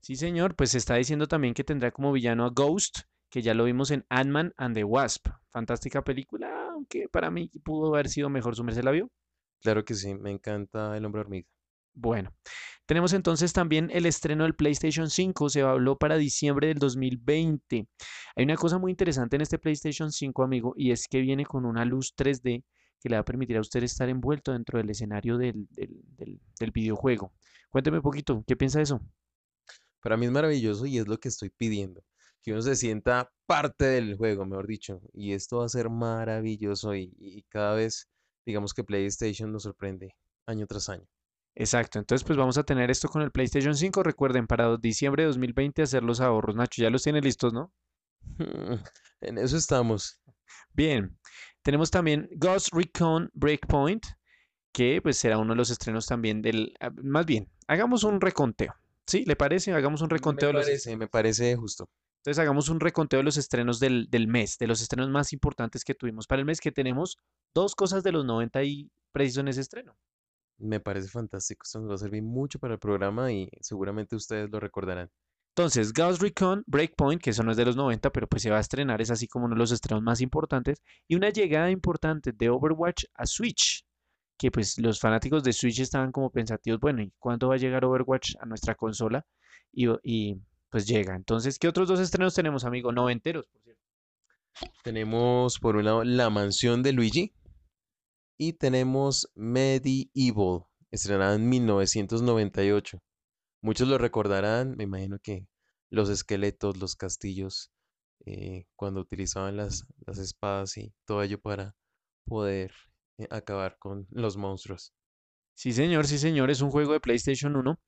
Sí, señor, pues se está diciendo también que tendrá como villano a Ghost, que ya lo vimos en Ant-Man and the Wasp. Fantástica película, aunque para mí pudo haber sido mejor. ¿Su merced la vio? Claro que sí, me encanta el hombre hormiga. Bueno, tenemos entonces también el estreno del PlayStation 5, se habló para diciembre del 2020. Hay una cosa muy interesante en este PlayStation 5, amigo, y es que viene con una luz 3D que le va a permitir a usted estar envuelto dentro del escenario del, del- del- del videojuego. Cuénteme un poquito, ¿qué piensa de eso? Para mí es maravilloso y es lo que estoy pidiendo. Que uno se sienta parte del juego, mejor dicho. Y esto va a ser maravilloso y, y cada vez, digamos que PlayStation nos sorprende año tras año. Exacto, entonces pues vamos a tener esto con el PlayStation 5. Recuerden, para diciembre de 2020 hacer los ahorros. Nacho, ya los tiene listos, ¿no? [laughs] En eso estamos. Bien, tenemos también Ghost Recon Breakpoint, que pues será uno de los estrenos también del... ah, Más bien, hagamos un reconteo. ¿Sí? ¿Le parece? Hagamos un Me reconteo de los... parece, me parece justo. Entonces hagamos un reconteo de los estrenos del, del mes, de los estrenos más importantes que tuvimos para el mes, que tenemos dos cosas de los 90 y preciso en ese estreno. Me parece fantástico. Esto nos va a servir mucho para el programa y seguramente ustedes lo recordarán. Entonces, Ghost Recon Breakpoint, que eso no es de los 90, pero pues se va a estrenar, es así como uno de los estrenos más importantes, y una llegada importante de Overwatch a Switch, que pues los fanáticos de Switch estaban como pensativos, bueno, ¿y cuándo va a llegar Overwatch a nuestra consola? Y, y, pues llega. Entonces, ¿qué otros dos estrenos tenemos, amigo? Noventeros, por cierto. Tenemos por un lado La Mansión de Luigi y tenemos Medieval, estrenada en 1998. Muchos lo recordarán, me imagino que los esqueletos, los castillos, eh, cuando utilizaban las, las espadas y todo ello para poder acabar con los monstruos. Sí, señor, sí, señor, es un juego de PlayStation 1.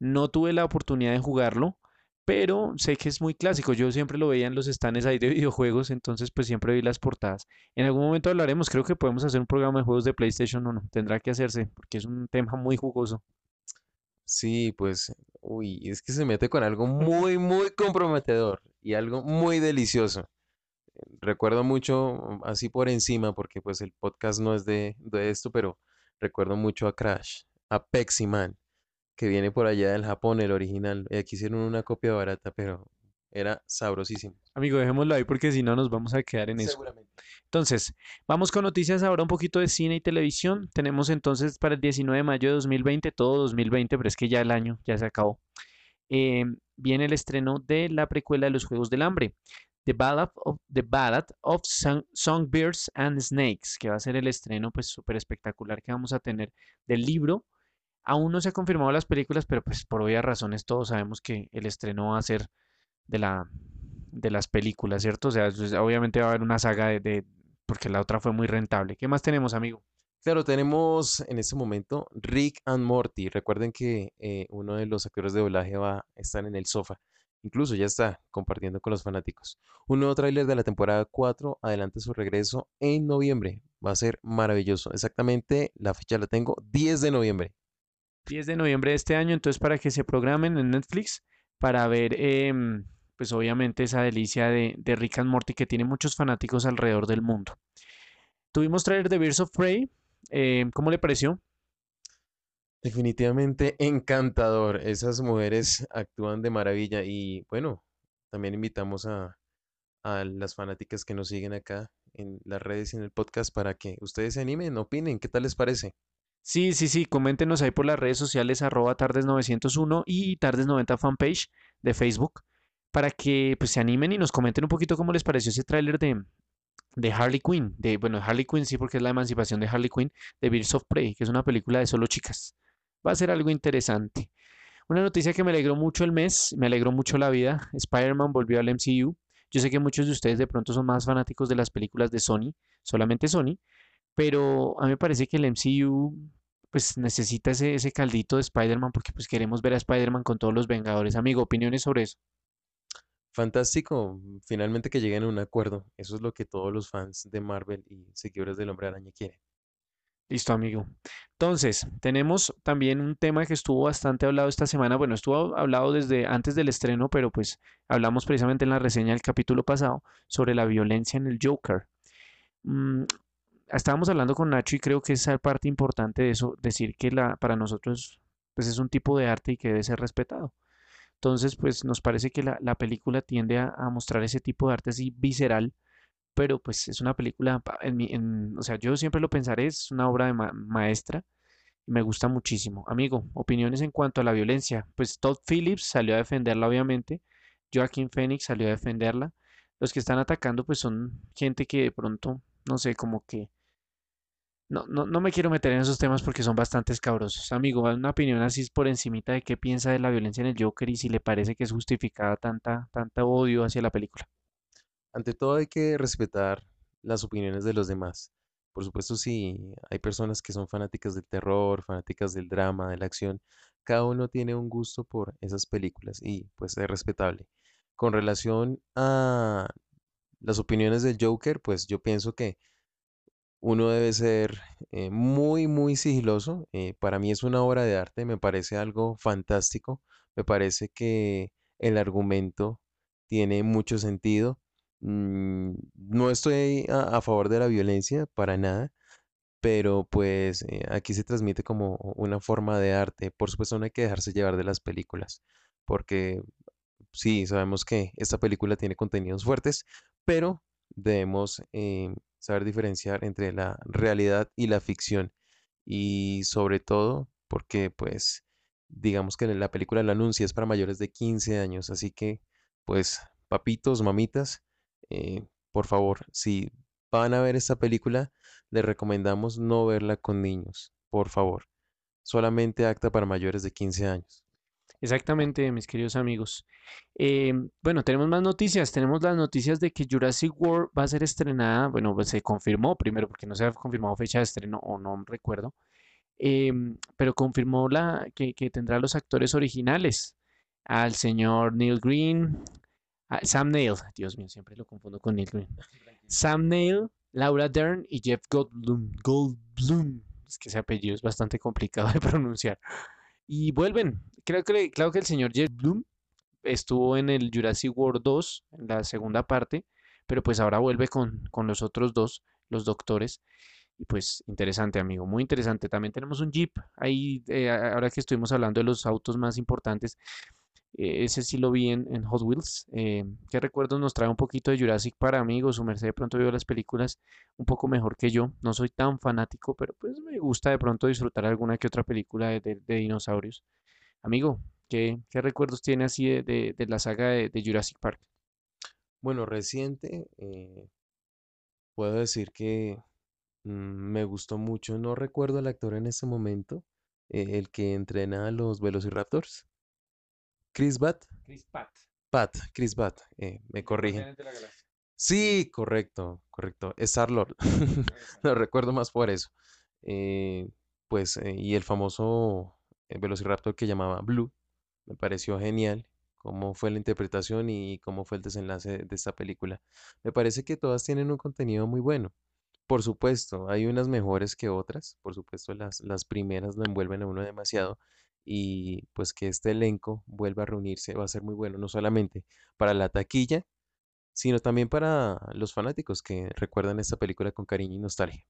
No tuve la oportunidad de jugarlo, pero sé que es muy clásico. Yo siempre lo veía en los stands ahí de [laughs] videojuegos, entonces pues siempre vi las portadas. En algún momento hablaremos, creo que podemos hacer un programa de juegos de PlayStation 1. Tendrá que hacerse, porque es un tema muy jugoso. Sí, pues, uy, es que se mete con algo muy, muy comprometedor y algo muy delicioso. Recuerdo mucho, así por encima, porque pues el podcast no es de, de esto, pero recuerdo mucho a Crash, a Pepsi Man, que viene por allá del Japón, el original. Y aquí hicieron una copia barata, pero era sabrosísimo. Amigo, dejémoslo ahí porque si no nos vamos a quedar en eso. Entonces, vamos con noticias ahora un poquito de cine y televisión. Tenemos entonces para el 19 de mayo de 2020, todo 2020, pero es que ya el año ya se acabó. eh, viene el estreno de la precuela de los Juegos del Hambre, The Ballad of, The Ballad of Song- Songbirds and Snakes, que va a ser el estreno pues súper espectacular que vamos a tener del libro. Aún no se han confirmado las películas, pero pues por obvias razones todos sabemos que el estreno va a ser de la, de las películas, ¿cierto? O sea, obviamente va a haber una saga de, de- porque la otra fue muy rentable. ¿Qué más tenemos, amigo? Claro, tenemos en este momento Rick and Morty. Recuerden que eh, uno de los actores de doblaje va a estar en el sofá. Incluso ya está compartiendo con los fanáticos. Un nuevo tráiler de la temporada 4 adelanta su regreso en noviembre. Va a ser maravilloso. Exactamente, la fecha la tengo, 10 de noviembre. 10 de noviembre de este año, entonces para que se programen en Netflix para ver, em, pues obviamente esa delicia de, de Rick and Morty que tiene muchos fanáticos alrededor del mundo. Tuvimos trailer de Birds of Prey. em, ¿cómo le pareció? Definitivamente encantador. Esas mujeres actúan de maravilla y bueno, también invitamos a, a las fanáticas que nos siguen acá en las redes y en el podcast para que ustedes se animen, opinen, ¿qué tal les parece? Sí, sí, sí, coméntenos ahí por las redes sociales arroba tardes901 y tardes90 fanpage de Facebook para que pues se animen y nos comenten un poquito cómo les pareció ese tráiler de, de Harley Quinn, de, bueno, Harley Quinn sí porque es la emancipación de Harley Quinn, de Birds of Prey, que es una película de solo chicas. Va a ser algo interesante. Una noticia que me alegró mucho el mes, me alegró mucho la vida, Spider-Man volvió al MCU. Yo sé que muchos de ustedes de pronto son más fanáticos de las películas de Sony, solamente Sony, pero a mí me parece que el MCU pues necesita ese, ese caldito de Spider-Man porque pues queremos ver a Spider-Man con todos los Vengadores. Amigo, opiniones sobre eso. Fantástico, finalmente que lleguen a un acuerdo. Eso es lo que todos los fans de Marvel y seguidores del Hombre Araña quieren. Listo, amigo. Entonces, tenemos también un tema que estuvo bastante hablado esta semana. Bueno, estuvo hablado desde antes del estreno, pero pues hablamos precisamente en la reseña del capítulo pasado sobre la violencia en el Joker. Mm, estábamos hablando con Nacho y creo que esa parte importante de eso, decir que la, para nosotros pues es un tipo de arte y que debe ser respetado. Entonces, pues nos parece que la, la película tiende a, a mostrar ese tipo de arte así visceral pero pues es una película, en mi, en- o sea, yo siempre lo pensaré, es una obra de ma- maestra y me gusta muchísimo. Amigo, opiniones en cuanto a la violencia. Pues Todd Phillips salió a defenderla, obviamente. Joaquin Phoenix salió a defenderla. Los que están atacando, pues son gente que de pronto, no sé, como que... No, no, no me quiero meter en esos temas porque son bastante escabrosos. Amigo, una opinión así por encimita de qué piensa de la violencia en el Joker y si le parece que es justificada tanta, tanta odio hacia la película. Ante todo hay que respetar las opiniones de los demás. Por supuesto, si hay personas que son fanáticas del terror, fanáticas del drama, de la acción, cada uno tiene un gusto por esas películas y pues es respetable. Con relación a las opiniones del Joker, pues yo pienso que uno debe ser eh, muy, muy sigiloso. eh, para mí es una obra de arte, me parece algo fantástico, me parece que el argumento tiene mucho sentido. Mm, no estoy a, favor de la violencia para nada, pero pues eh, aquí se transmite como una forma de arte. Por supuesto, no hay que dejarse llevar de las películas, porque sí, sabemos que esta película tiene contenidos fuertes, pero debemos eh, saber diferenciar entre la realidad y la ficción. Y sobre todo porque, pues, digamos que la película la anuncia es para mayores de 15 años, así que, pues, papitos, mamitas, eh, por favor, si van a ver esta película, les recomendamos no verla con niños, por favor. Solamente acta para mayores de 15 años. Exactamente, mis queridos amigos. Eh, bueno, tenemos más noticias. Tenemos las noticias de que Jurassic World va a ser estrenada. Bueno, pues se confirmó primero porque no se ha confirmado fecha de estreno o no recuerdo. em, pero confirmó la, que, que tendrá los actores originales. Al señor Neil Green, a Sam Neill. Dios mío, siempre lo confundo con Neil Green. Sam Neill, Laura Dern y Jeff Goldblum. Goldblum. Es que ese apellido es bastante complicado de [laughs] pronunciar. Y vuelven. Creo que, claro que el señor Jeff Bloom estuvo en el Jurassic World 2, en la segunda parte, pero pues ahora vuelve con, con los otros dos, los doctores. Y pues interesante, amigo, muy interesante. También tenemos un Jeep ahí, eh, ahora que estuvimos hablando de los autos más importantes. Eh, ese sí lo vi en, Hot Wheels. Eh, ¿qué recuerdos nos trae un poquito de Jurassic para amigos? Su merced de pronto vio las películas un poco mejor que yo. No soy tan fanático, pero pues me gusta de pronto disfrutar alguna que otra película de, dinosaurios. Amigo, ¿qué, recuerdos tiene así de, la saga de, Jurassic Park? Bueno, reciente, eh, puedo decir que mm, me gustó mucho. No recuerdo al actor en este momento, eh, el que entrena a los Velociraptors. Chris Bat, Chris Pratt. Pat, Chris Bat, eh, me corrigen. Sí, correcto, correcto. Star-Lord. [laughs] Lo recuerdo más por eso. eh, pues, eh, y el famoso eh, Velociraptor que llamaba Blue, me pareció genial cómo fue la interpretación y cómo fue el desenlace de esta película. Me parece que todas tienen un contenido muy bueno. Por supuesto, hay unas mejores que otras, por supuesto las, las primeras lo envuelven a uno demasiado y pues que este elenco vuelva a reunirse va a ser muy bueno, no solamente para la taquilla, sino también para los fanáticos que recuerdan esta película con cariño y nostalgia.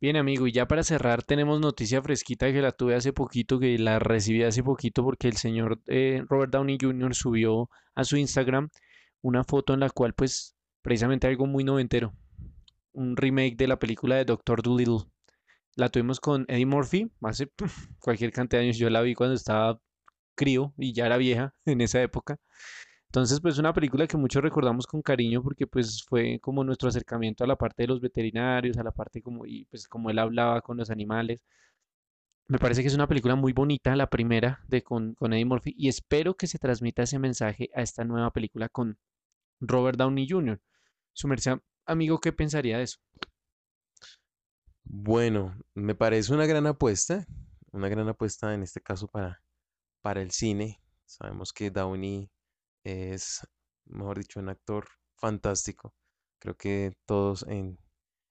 Bien, amigo, y ya para cerrar tenemos noticia fresquita que la tuve hace poquito, que la recibí hace poquito porque el señor eh, Robert Downey Jr. subió a su Instagram una foto en la cual pues precisamente algo muy noventero, un remake de la película de Doctor Dolittle. La tuvimos con Eddie Murphy hace [laughs] cualquier cantidad de años. Yo la vi cuando estaba crío y ya era vieja [laughs] en esa época. Entonces, pues una película que muchos recordamos con cariño porque pues fue como nuestro acercamiento a la parte de los veterinarios, a la parte como y pues como él hablaba con los animales. Me parece que es una película muy bonita, la primera de con, con Eddie Murphy, y espero que se transmita ese mensaje a esta nueva película con Robert Downey Jr. Su merced, amigo, ¿qué pensaría de eso? Bueno, me parece una gran apuesta, una gran apuesta en este caso para, para el cine. Sabemos que Downey es, mejor dicho, un actor fantástico. Creo que todos en,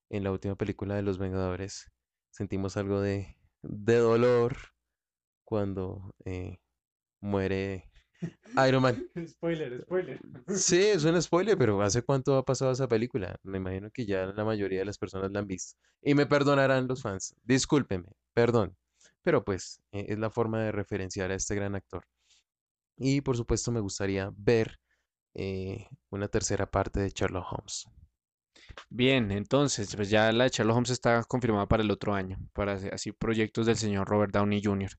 en la última película de Los Vengadores sentimos algo de, de dolor cuando eh, muere Iron Man. [laughs] Spoiler, spoiler. Sí, es un spoiler, pero ¿hace cuánto ha pasado esa película? Me imagino que ya la mayoría de las personas la han visto. Y me perdonarán los fans. Discúlpenme, perdón. Pero pues eh, es la forma de referenciar a este gran actor. Y por supuesto me gustaría ver eh, una tercera parte de Sherlock Holmes. Bien, entonces, pues ya la de Sherlock Holmes está confirmada para el otro año, para hacer así proyectos del señor Robert Downey Jr.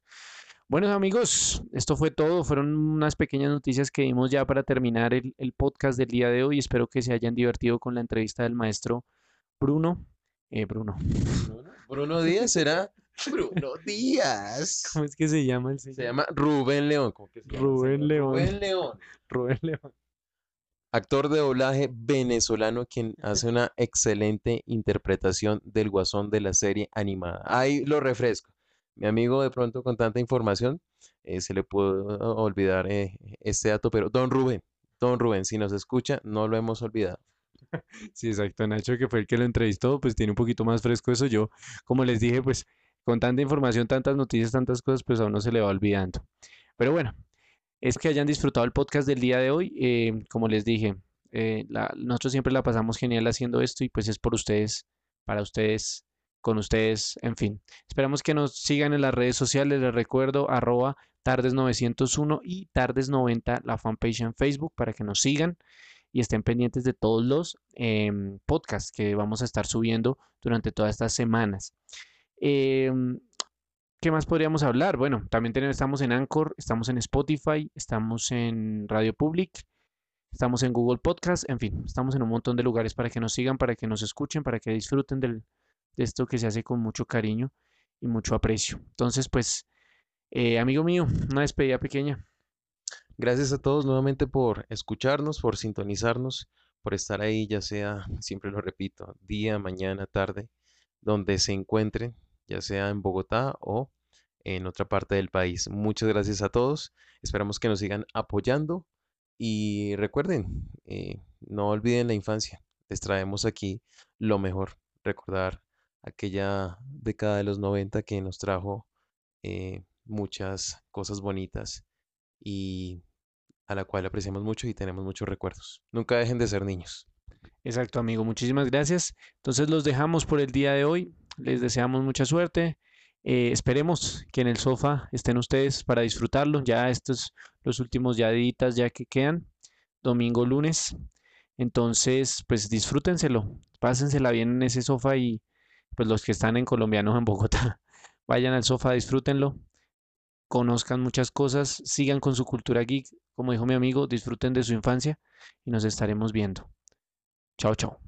Bueno, amigos, esto fue todo. Fueron unas pequeñas noticias que dimos ya para terminar el, el podcast del día de hoy. Espero que se hayan divertido con la entrevista del maestro Bruno. Eh, Bruno. Bruno, Bruno Díaz será [laughs] Bruno Díaz. ¿Cómo es que se llama el Se señor? llama Rubén León. ¿Cómo que se llama? Rubén León. Rubén León. [laughs] Rubén León. Actor de doblaje venezolano quien hace una excelente interpretación del guasón de la serie animada. Ahí lo refresco. Mi amigo de pronto con tanta información eh, se le puede olvidar eh, este dato, pero don Rubén, don Rubén, si nos escucha, no lo hemos olvidado. [laughs] Sí, exacto. Nacho, que fue el que lo entrevistó, pues tiene un poquito más fresco eso. Yo, como les dije, pues con tanta información, tantas noticias, tantas cosas, pues a uno se le va olvidando. Pero bueno, es que hayan disfrutado el podcast del día de hoy. eh, como les dije, nosotros siempre la pasamos genial haciendo esto y pues es por ustedes, para ustedes, con ustedes, en fin. Esperamos que nos sigan en las redes sociales. Les recuerdo, arroba tardes901 y tardes90, la fanpage en Facebook, para que nos sigan y estén pendientes de todos los em, podcasts que vamos a estar subiendo durante todas estas semanas. Em, ¿qué más podríamos hablar? Bueno, también tenemos, estamos en Anchor, estamos en Spotify, estamos en Radio Public, estamos en Google Podcast, en fin, estamos en un montón de lugares para que nos sigan, para que nos escuchen, para que disfruten del- de esto que se hace con mucho cariño y mucho aprecio. Entonces, pues, eh, amigo mío, una despedida pequeña. Gracias a todos nuevamente por escucharnos, por sintonizarnos, por estar ahí, ya sea, siempre lo repito, día, mañana, tarde, donde se encuentren, ya sea en Bogotá o en otra parte del país. Muchas gracias a todos. Esperamos que nos sigan apoyando y recuerden, eh, no olviden la infancia. Les traemos aquí lo mejor. Recordar aquella década de los 90 que nos trajo eh, muchas cosas bonitas y a la cual apreciamos mucho y tenemos muchos recuerdos. Nunca dejen de ser niños. Exacto, amigo. Muchísimas gracias. Entonces los dejamos por el día de hoy. Les deseamos mucha suerte. Eh, esperemos que en el sofá estén ustedes para disfrutarlo. Ya estos los últimos ya ya que quedan. Domingo, lunes. Entonces, pues disfrútenselo. Pásensela bien en ese sofá y pues los que están en colombianos en Bogotá, [laughs] vayan al sofá, disfrútenlo. Conozcan muchas cosas, sigan con su cultura geek, como dijo mi amigo, disfruten de su infancia y nos estaremos viendo. Chao, chao.